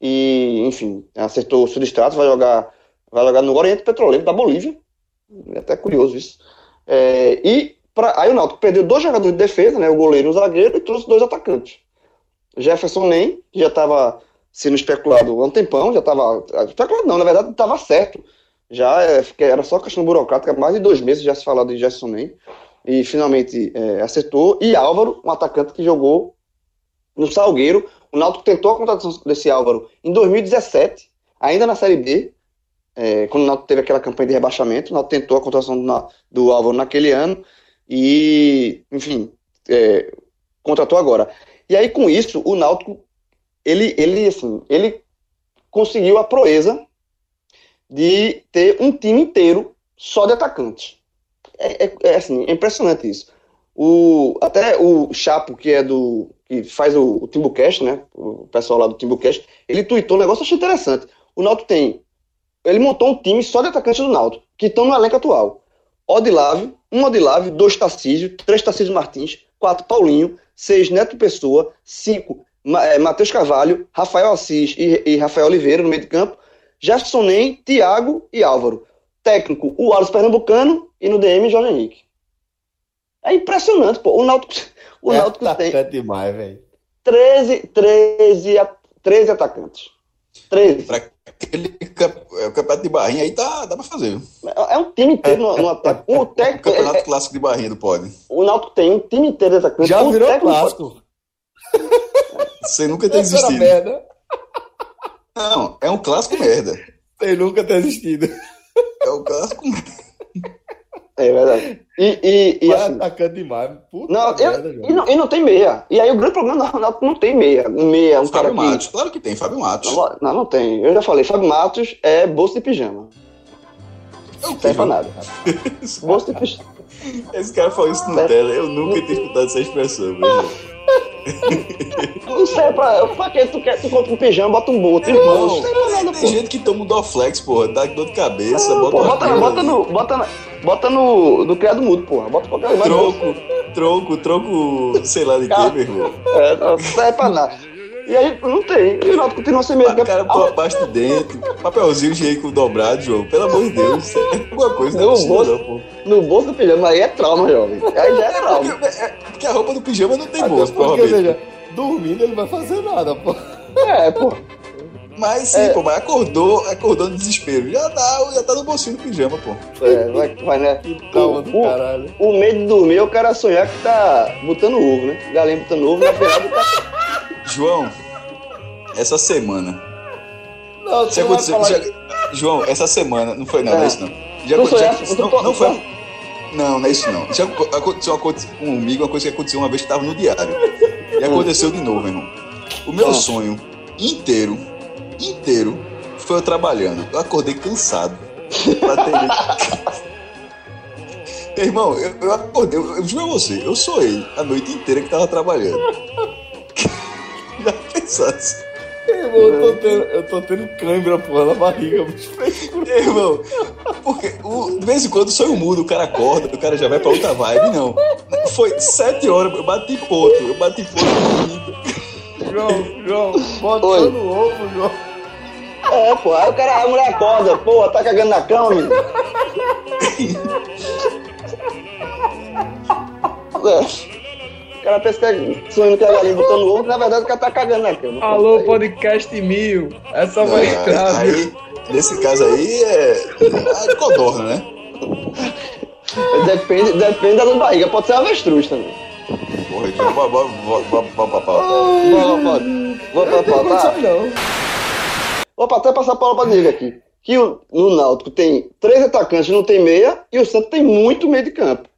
Speaker 3: e, enfim, acertou o substrato, vai jogar, vai jogar no Oriente Petroleiro da Bolívia. É até curioso isso. É, e pra, aí o Náutico perdeu dois jogadores de defesa, né? O goleiro e o zagueiro, e trouxe dois atacantes. Jefferson Nem, que já estava sendo especulado há um tempão, já estava. Especulado não, na verdade estava certo. Já é, era só questão burocrática, mais de dois meses já se falava de Jefferson Nem, e finalmente é, acertou. E Álvaro, um atacante que jogou no Salgueiro. O Náutico tentou a contratação desse Álvaro em 2017, ainda na Série B, é, quando o Náutico teve aquela campanha de rebaixamento. O Náutico tentou a contratação do, do Álvaro naquele ano e, enfim, é, contratou agora. E aí, com isso, o Náutico, ele, ele, assim, ele conseguiu a proeza de ter um time inteiro só de atacantes. É, é- é, assim, é impressionante isso. O, até o Chapo, que é do. que faz o, o Timbucast, né? O pessoal lá do Timbucast, ele tweetou um negócio que eu achei interessante. O Náutico tem. Ele montou um time só de atacantes do Náutico, que estão no elenco atual. Odilávio, um Odilávio, dois Tarcísio, três Tarcísio Martins, quatro Paulinho, seis Neto Pessoa, cinco Matheus Carvalho, Rafael Assis e, e Rafael Oliveira no meio de campo, Jefferson Nem, Thiago e Álvaro. Técnico, o Aros Pernambucano e no DM, Jorge Henrique. É impressionante, pô. O Náutico, <laughs> o
Speaker 1: é
Speaker 3: Náutico tem
Speaker 1: atacante demais, velho.
Speaker 3: 13, 13, a- 13 atacantes. 13.
Speaker 2: Pra aquele é, o campeonato de barrinha aí tá, dá pra fazer.
Speaker 3: É é um time inteiro no, no ataque. O,
Speaker 2: O
Speaker 3: técnico,
Speaker 2: campeonato
Speaker 3: é-
Speaker 2: clássico de barrinha do Pod.
Speaker 3: o Náutico tem um time inteiro de atacantes.
Speaker 1: Já
Speaker 3: O
Speaker 1: virou
Speaker 3: técnico-
Speaker 1: clássico.
Speaker 2: Você nunca
Speaker 1: Essa era
Speaker 2: existido.
Speaker 1: merda.
Speaker 2: Não, é um clássico merda.
Speaker 1: Sem nunca ter existido.
Speaker 2: É um clássico
Speaker 3: É verdade. E, e, e assim,
Speaker 1: atacante demais. Puta
Speaker 3: não, eu-
Speaker 1: merda,
Speaker 3: e, não, e não tem meia. E aí o grande problema é que o Náutico não tem meia. Um meia, um cara
Speaker 2: Fábio
Speaker 3: que...
Speaker 2: Matos. Claro que tem, Fábio Matos.
Speaker 3: Não, não, não tem. Eu já falei, Fábio Matos é bolsa de pijama.
Speaker 2: É
Speaker 3: Não
Speaker 2: quê,
Speaker 3: serve pra nada. <laughs> Bolsa de pijama.
Speaker 2: Esse cara falou isso no
Speaker 3: É.
Speaker 2: tela. Eu nunca tinha escutado essa expressão. velho. <laughs>
Speaker 3: Não serve pra. Pra que tu quer? Tu compra um pijama, bota um boto. Irmão, não pra nada,
Speaker 2: Tem gente que toma um Dorflex, porra. Dá dor de cabeça.
Speaker 3: Pô,
Speaker 2: bota,
Speaker 3: bota,
Speaker 2: uma
Speaker 3: bota,
Speaker 2: ali.
Speaker 3: no. Bota, na- bota no, no criado mudo, porra. Bota qualquer lugar.
Speaker 2: Tronco, tronco, tronco, sei lá de quê, meu irmão.
Speaker 3: É, não serve pra nada. E aí, não tem. E o Náutico continua sem meio
Speaker 2: O cara põe a pasta de dente, papelzinho higiênico dobrado, João. Pelo amor de Deus. É alguma coisa, não
Speaker 3: Eu
Speaker 2: é
Speaker 3: vou-
Speaker 2: não, pô.
Speaker 3: No bolso do pijama, aí é trauma, jovem. Aí já é trauma.
Speaker 2: Porque, é- porque a roupa do pijama não tem
Speaker 1: Até
Speaker 2: bolso,
Speaker 1: porque,
Speaker 2: provavelmente.
Speaker 1: veja, dormindo ele não vai fazer nada, pô.
Speaker 3: É, pô.
Speaker 2: Mas sim,
Speaker 3: É.
Speaker 2: pô, mas acordou, acordou no desespero. Já tá, já tá no bolsinho do pijama, pô.
Speaker 3: É, vai, vai, né?
Speaker 1: Que calma do
Speaker 3: O-
Speaker 1: caralho.
Speaker 3: O medo de dormir é o cara sonhar que tá botando ovo, né? Galinha botando ovo na beirada tá.
Speaker 2: João, essa semana.
Speaker 1: Não,
Speaker 2: Já
Speaker 1: você
Speaker 2: aconteceu, já- João, essa semana. Não foi, não,
Speaker 3: É.
Speaker 2: não é isso não. Já
Speaker 3: Tu
Speaker 2: aconteceu.
Speaker 3: sonhaste- tu
Speaker 2: não, não foi. Não, não é isso não. Já aco- aconteceu uma coisa comigo, uma coisa que aconteceu uma vez que tava no diário. E aconteceu de novo, irmão. O meu
Speaker 3: Ah.
Speaker 2: sonho inteiro, inteiro, foi eu trabalhando. Eu acordei cansado. <laughs> Meu irmão, eu, eu acordei, eu, eu juro a você, eu sou ele a noite inteira que tava trabalhando. Já?
Speaker 1: Eu tô tendo, eu tô tendo cãibra, porra, na barriga, bicho.
Speaker 2: Irmão, porque o, de vez em quando o sonho muda, o cara acorda, o cara já vai pra outra vibe. Não. Foi sete horas, eu bati ponto, eu bati ponto.
Speaker 1: João, João, botando o ovo, João.
Speaker 3: É, pô, aí o cara, a mulher acorda, pô, tá cagando na cama, menino. <laughs> É. O cara pensa que é sonhando que é galinha botando ovo, na verdade o cara tá cagando na cama.
Speaker 4: Alô, podcast mil. Essa vai
Speaker 2: Não,
Speaker 4: entrar.
Speaker 2: aí, nesse caso aí é. É de codorna, né?
Speaker 3: Depende, depende da barriga, pode ser avestruz também.
Speaker 2: Porra, então, bora, bora, bora, bora, bora pra pauta.
Speaker 3: Vou, até passar a palavra pra Diego aqui. Que o, no Náutico tem três atacantes, não tem meia, e o Santos tem muito meio de campo.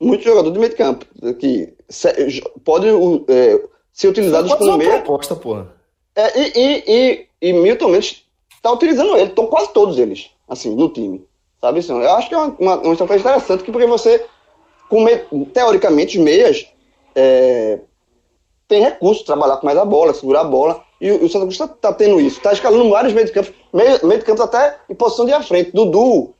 Speaker 3: Muito jogador de meio de campo. Que se- pode é, ser utilizados como meia.
Speaker 1: proposta, porra.
Speaker 3: É, e, e, e, e Milton Mendes tá utilizando ele, estão quase todos eles, assim, no time. Sabe assim, Eu acho que é uma, uma, uma estratégia interessante, que porque você, com me- teoricamente, os meias é, tem recurso, trabalhar com mais a bola, segurar a bola. E o, o Santa Cruz está tá tendo isso. Está escalando vários meio de campo, meio, meio de campo até em posição de à frente. Dudu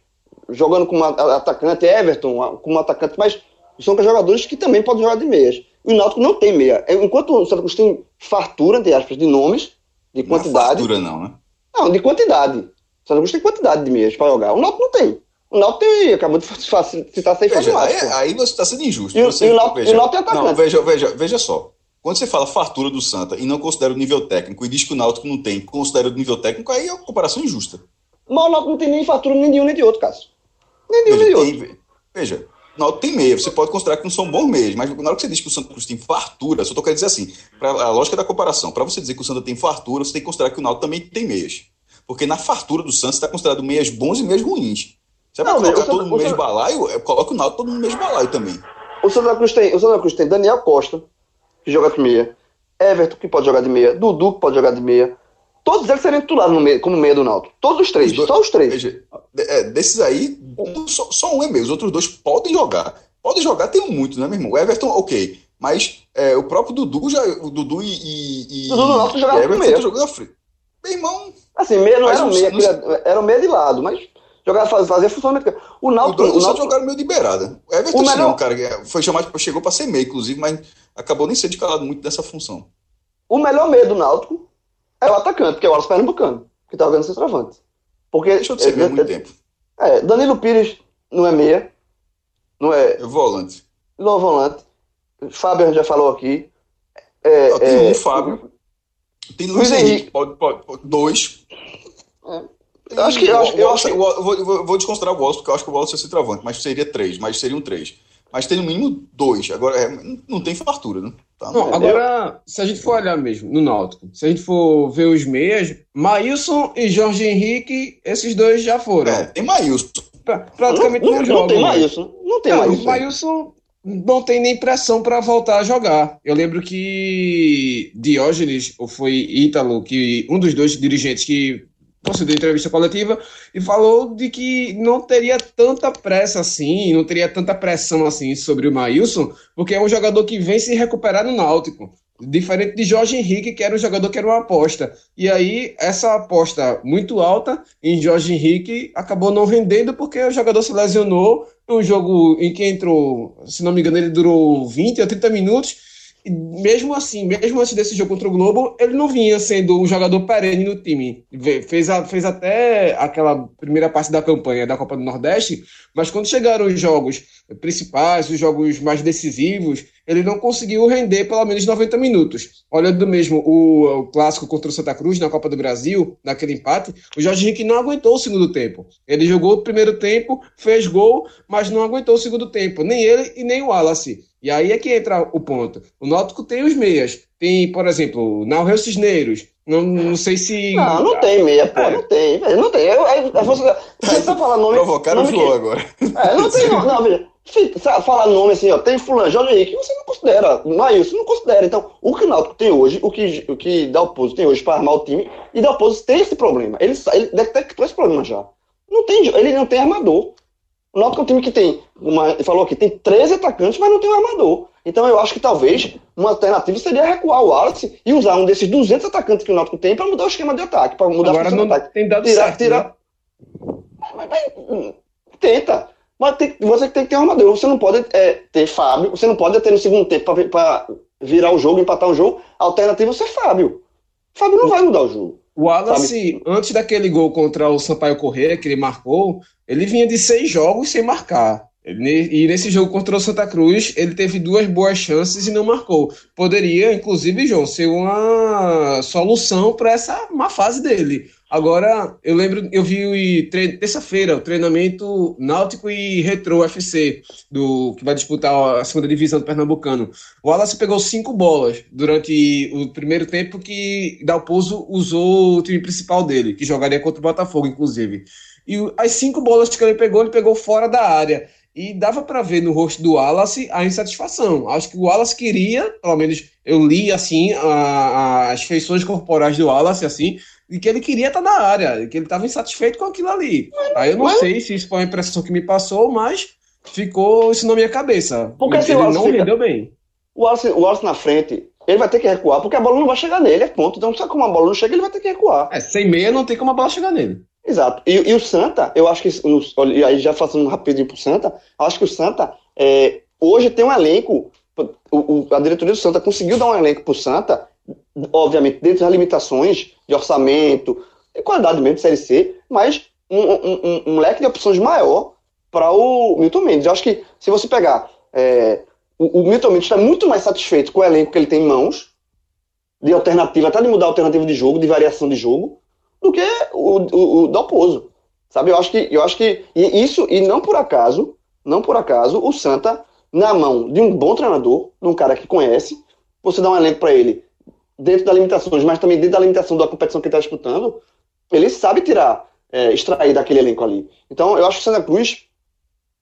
Speaker 3: jogando como atacante, Everton como atacante, mas são jogadores que também podem jogar de meias. E o Náutico não tem meia. É, Enquanto o Santa Cruz tem fartura, entre aspas, de nomes, de
Speaker 2: Não é
Speaker 3: quantidade.
Speaker 2: fartura, não, né?
Speaker 3: Não, de quantidade. O Santa Cruz tem quantidade de meias para jogar. O Náutico não tem. O Náutico tem, acabou de citar seis
Speaker 2: Veja, aí, aí você está sendo injusto.
Speaker 3: E o-
Speaker 2: Você-
Speaker 3: e o Náutico- Náutico é atacante.
Speaker 2: Não, veja, veja, veja só. Quando você fala fartura do Santa e não considera o nível técnico e diz que o Náutico não tem, considera o nível técnico, aí é uma comparação injusta.
Speaker 3: Mas o Náutico não tem nem fartura nem de um nem de outro, Cássio. Nem de um nem de outro.
Speaker 2: tem, veja, Náutico tem meia, você pode considerar que não são bons meias, mas na hora que você diz que o Santa Cruz tem fartura, só tô querendo dizer assim, pra, a lógica da comparação, para você dizer que o Santa tem fartura, você tem que considerar que o Náutico também tem meias. Porque na fartura do Santos está considerado meias bons e meias ruins. Você vai colocar todo
Speaker 3: Santa-
Speaker 2: no mesmo
Speaker 3: Santa-
Speaker 2: balaio, coloca o Náutico todo no mesmo balaio também.
Speaker 3: O Santa Cruz tem, o Santa Cruz tem Daniel Costa, que joga de meia. Everton, que pode jogar de meia. Dudu, que pode jogar de meia. Todos eles seriam titulares no meio, como meia do Náutico. Todos os três,
Speaker 2: Os dois-
Speaker 3: só os três.
Speaker 2: Veja, de- é, desses aí, um- só, só um é meu. Os outros dois podem jogar. Podem jogar, tem muito, né, meu irmão? O Everton, ok. Mas é, o próprio Dudu já. O Dudu e. e, e
Speaker 3: Dudu no Náutico jogava
Speaker 2: Everton
Speaker 3: meia.
Speaker 2: estão jogando à frente. Meu irmão,
Speaker 3: Assim, meia não era meia,
Speaker 2: não-
Speaker 3: aquele- era um meia de lado, mas jogava, fazia, fazia funcionamento. O Náutico, o
Speaker 2: Santos
Speaker 3: Náutico,
Speaker 2: jogaram meio de beirada. O Everton
Speaker 3: O melhor-
Speaker 2: é um cara é- foi chamado, chegou para ser meio, inclusive, mas acabou nem sendo escalado muito dessa função.
Speaker 3: o melhor meia do Náutico é o atacante, que é o Alas Pernambucano, que tá jogando centroavante. Porque
Speaker 2: Deixou de ser meio há muito tempo.
Speaker 3: é, Danilo Pires não é meia, não é
Speaker 2: É volante.
Speaker 3: não é volante. Fábio já falou aqui. É,
Speaker 2: Ó, tem
Speaker 3: é,
Speaker 2: um Fábio. Tem Luiz
Speaker 3: Luiz
Speaker 2: Henrique,
Speaker 3: Henrique.
Speaker 2: pode, pode, pode- dois.
Speaker 3: Eu acho que- eu acho- eu
Speaker 2: Wallace-
Speaker 3: acho
Speaker 2: eu vou, eu vou- eu vou desconsiderar o Wallace, porque eu acho que o Wallace ia ser travante, mas seria três, mas seriam três. Mas tem no mínimo dois. Agora, é, não tem fartura, né? Tá,
Speaker 4: Não, agora, se a gente for olhar mesmo no Náutico, se a gente for ver os meias, Maílson e Jorge Henrique, esses dois já foram.
Speaker 2: É, tem Maílson.
Speaker 4: Pra- praticamente
Speaker 3: não,
Speaker 4: não,
Speaker 3: não,
Speaker 4: jogam.
Speaker 3: não tem isso. Não tem
Speaker 4: Não,
Speaker 3: isso.
Speaker 4: Maílson não tem nem pressão para voltar a jogar. Eu lembro que Diógenes, ou foi Ítalo, que um dos dois dirigentes que concedeu entrevista coletiva e falou de que não teria tanta pressa assim, não teria tanta pressão assim sobre o Maílson, porque é um jogador que vem se recuperar no Náutico. Diferente de Jorge Henrique, que era um jogador que era uma aposta. E aí, essa aposta muito alta em Jorge Henrique acabou não rendendo porque o jogador se lesionou. Um jogo em que entrou, se não me engano, ele durou 20 ou 30 minutos. Mesmo assim, mesmo antes desse jogo contra o Globo, ele não vinha sendo um jogador perene no time. Fez, a- fez até aquela primeira parte da campanha da Copa do Nordeste, mas quando chegaram os jogos principais, os jogos mais decisivos, ele não conseguiu render pelo menos 90 minutos. Olhando mesmo o, o clássico contra o Santa Cruz na Copa do Brasil, naquele empate, o Jorge Henrique não aguentou o segundo tempo. Ele jogou o primeiro tempo, fez gol, mas não aguentou o segundo tempo. Nem ele e nem o Wallace. E aí é que entra o ponto. O Náutico tem os meias. Tem, por exemplo, Naurel Cisneiros. Não, não sei se.
Speaker 3: Não, não tem meia, pô.
Speaker 4: É.
Speaker 3: Não tem, velho. Não tem. Eu, eu, eu, você, você tá falando nome.
Speaker 2: Provocaram o
Speaker 3: que-
Speaker 2: agora.
Speaker 3: É, não tem, não, não, veja. Falar nome assim, ó, tem fulano, Jorge Henrique, você não considera, Maílson não considera. Então, o que o Náutico tem hoje, o que, o que Dalpozo tem hoje para armar o time, e Dalpozo tem esse problema. Ele, ele detectou esse problema já. Não tem, ele não tem armador. O O Náutico é um time que tem, uma, falou aqui, tem 13 atacantes, mas não tem um armador. Então eu acho que talvez uma alternativa seria recuar o Wallace e usar um desses 200 atacantes que o Náutico tem para mudar o esquema de ataque, para mudar
Speaker 4: Agora
Speaker 3: a função
Speaker 4: não
Speaker 3: de ataque.
Speaker 4: tem dado
Speaker 3: Tirar,
Speaker 4: certo.
Speaker 3: tirar,
Speaker 4: né?
Speaker 3: mas, mas, hum, tenta. Mas tem- você tem que ter um armador. Você não pode é, ter Fábio, você não pode ter no segundo tempo para virar o jogo, empatar o jogo. A alternativa é ser Fábio. Fábio não vai mudar o jogo.
Speaker 4: O Wallace, antes daquele gol contra o Sampaio Corrêa, que ele marcou, ele vinha de seis jogos sem marcar. Ele- E nesse jogo contra o Santa Cruz, ele teve duas boas chances e não marcou. Poderia, inclusive, João, ser uma solução para essa má fase dele. Agora, eu lembro, eu vi terça-feira o treinamento Náutico e Retro FC, do, que vai disputar a segunda divisão do Pernambucano. O Wallace pegou cinco bolas durante o primeiro tempo que Dalpozo usou o time principal dele, que jogaria contra o Botafogo, inclusive. E as cinco bolas que ele pegou, ele pegou fora da área. E dava para ver no rosto do Wallace a insatisfação. Acho que o Wallace queria, pelo menos eu li assim, a- as feições corporais do Wallace, assim, e que ele queria estar na área, que ele estava insatisfeito com aquilo ali. Aí eu não
Speaker 3: mas-
Speaker 4: sei se isso foi a impressão que me passou, mas ficou isso na minha cabeça.
Speaker 3: Porque se o
Speaker 4: ele não
Speaker 3: fica-
Speaker 4: rendeu bem.
Speaker 3: O Wallace, o Wallace na frente, ele vai ter que recuar, porque a bola não vai chegar nele, é ponto. Então, só como a bola não chega, ele vai ter que recuar.
Speaker 4: É, sem meia não tem como a bola chegar nele.
Speaker 3: Exato. E, e o Santa, eu acho que, no- aí já passando rapidinho pro Santa, acho que o Santa é, hoje tem um elenco, o- o- a diretoria do Santa conseguiu dar um elenco pro Santa, obviamente dentro das limitações de orçamento, de qualidade mesmo de Série C, mas um, um- um- um leque de opções maior para o Milton Mendes. Eu acho que se você pegar, é, o, o Milton Mendes está muito mais satisfeito com o elenco que ele tem em mãos, de alternativa, até de mudar a alternativa de jogo, de variação de jogo, do que o, o, o Dalpozo. Sabe, eu acho que, eu acho que e isso, e não por acaso, não por acaso, o Santa, na mão de um bom treinador, de um cara que conhece, você dá um elenco para ele, dentro das limitações, mas também dentro da limitação da competição que ele está disputando, ele sabe tirar, é, extrair daquele elenco ali. Então, eu acho que o Santa Cruz,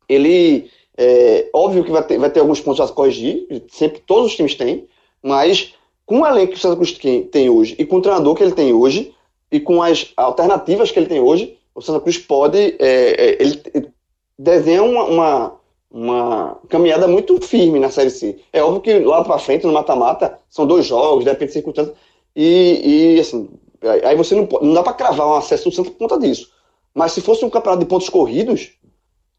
Speaker 3: ele, é, óbvio que vai ter, vai ter alguns pontos a corrigir, sempre todos os times têm, mas com o elenco que o Santa Cruz tem, tem hoje, e com o treinador que ele tem hoje, e com as alternativas que ele tem hoje, o Santa Cruz pode, é, é, ele desenha uma, uma, uma caminhada muito firme na Série C. É óbvio que lá para frente, no mata-mata, são dois jogos, depende de circunstâncias, e, e assim, aí você não, pode, não dá para cravar um acesso do Santa por conta disso. Mas se fosse um campeonato de pontos corridos,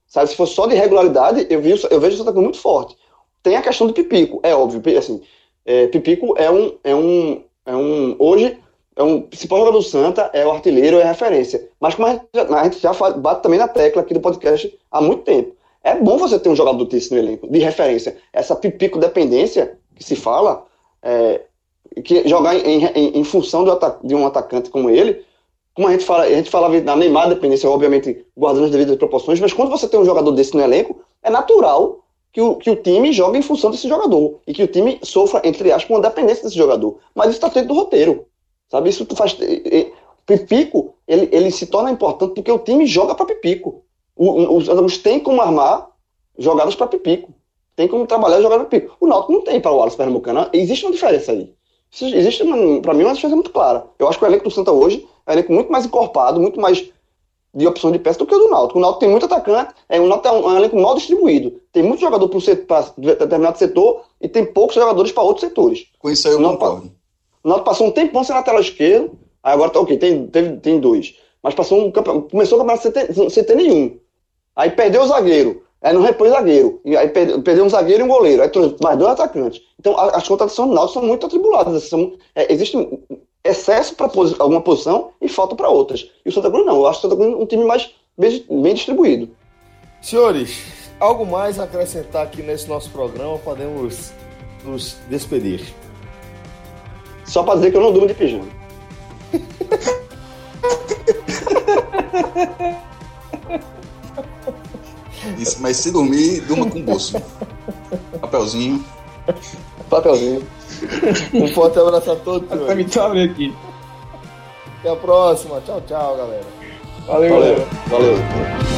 Speaker 3: sabe, se fosse só de regularidade, eu, vi, eu vejo o Santa Cruz muito forte. Tem a questão do Pipico, é óbvio, assim, é, Pipico é um, é um, é um, hoje, é um principal jogador do Santa, é o artilheiro, é a referência. Mas como a gente, já, a gente já fala- bate também na tecla aqui do podcast há muito tempo. É bom você ter um jogador desse no elenco, de referência. Essa pipico dependência que se fala, é, que jogar em, em, em função de um, atacante como ele, como a gente fala, a gente falava na Neymar dependência, obviamente guardando as devidas proporções, mas quando você tem um jogador desse no elenco, é natural que o, que o time jogue em função desse jogador e que o time sofra, entre aspas, uma dependência desse jogador. Mas isso está dentro do roteiro. Sabe, isso tu faz. Pipico, ele, ele se torna importante porque o time joga para Pipico. O- Os Santa tem como armar jogadas para Pipico. Tem como trabalhar jogadas para Pipico. O Náutico não tem para o Wallace Pernambucano. Existe uma diferença aí. Existe, para mim, uma diferença muito clara. Eu acho que o elenco do Santa hoje é um elenco muito mais encorpado, muito mais de opção de peça do que o do Náutico. O Náutico tem muito atacante, é, o Náutico é um, é um elenco mal distribuído. Tem muito jogador para determinado setor e tem poucos jogadores para outros setores.
Speaker 2: Com isso aí eu
Speaker 3: Não,
Speaker 2: concordo.
Speaker 3: O Náutico passou um tempão sem lateral esquerdo, aí agora tá ok, tem, teve, tem dois. Mas passou um começou o campeonato sem ter, sem ter nenhum. Aí perdeu o zagueiro, aí não repôs zagueiro, e aí perdeu, perdeu um zagueiro e um goleiro, aí trouxe mais dois atacantes. Então a- as contratações do Náutico são muito atribuladas. assim, São, é, existe excesso para alguma posição e falta para outras. E o Santa Cruz não, eu acho o Santa Cruz um time mais bem, bem distribuído.
Speaker 1: Senhores, algo mais a acrescentar aqui nesse nosso programa? Podemos nos despedir.
Speaker 3: Só para dizer que eu não durmo de pijama.
Speaker 2: Isso, mas se dormir, durma com bolso. Papelzinho.
Speaker 3: Papelzinho. <laughs>
Speaker 1: Um forte abraço a todos,
Speaker 4: Pra
Speaker 1: senhores.
Speaker 4: me aqui.
Speaker 1: Até a próxima. Tchau, tchau, galera.
Speaker 4: Valeu,
Speaker 3: Valeu.
Speaker 4: galera.
Speaker 3: Valeu.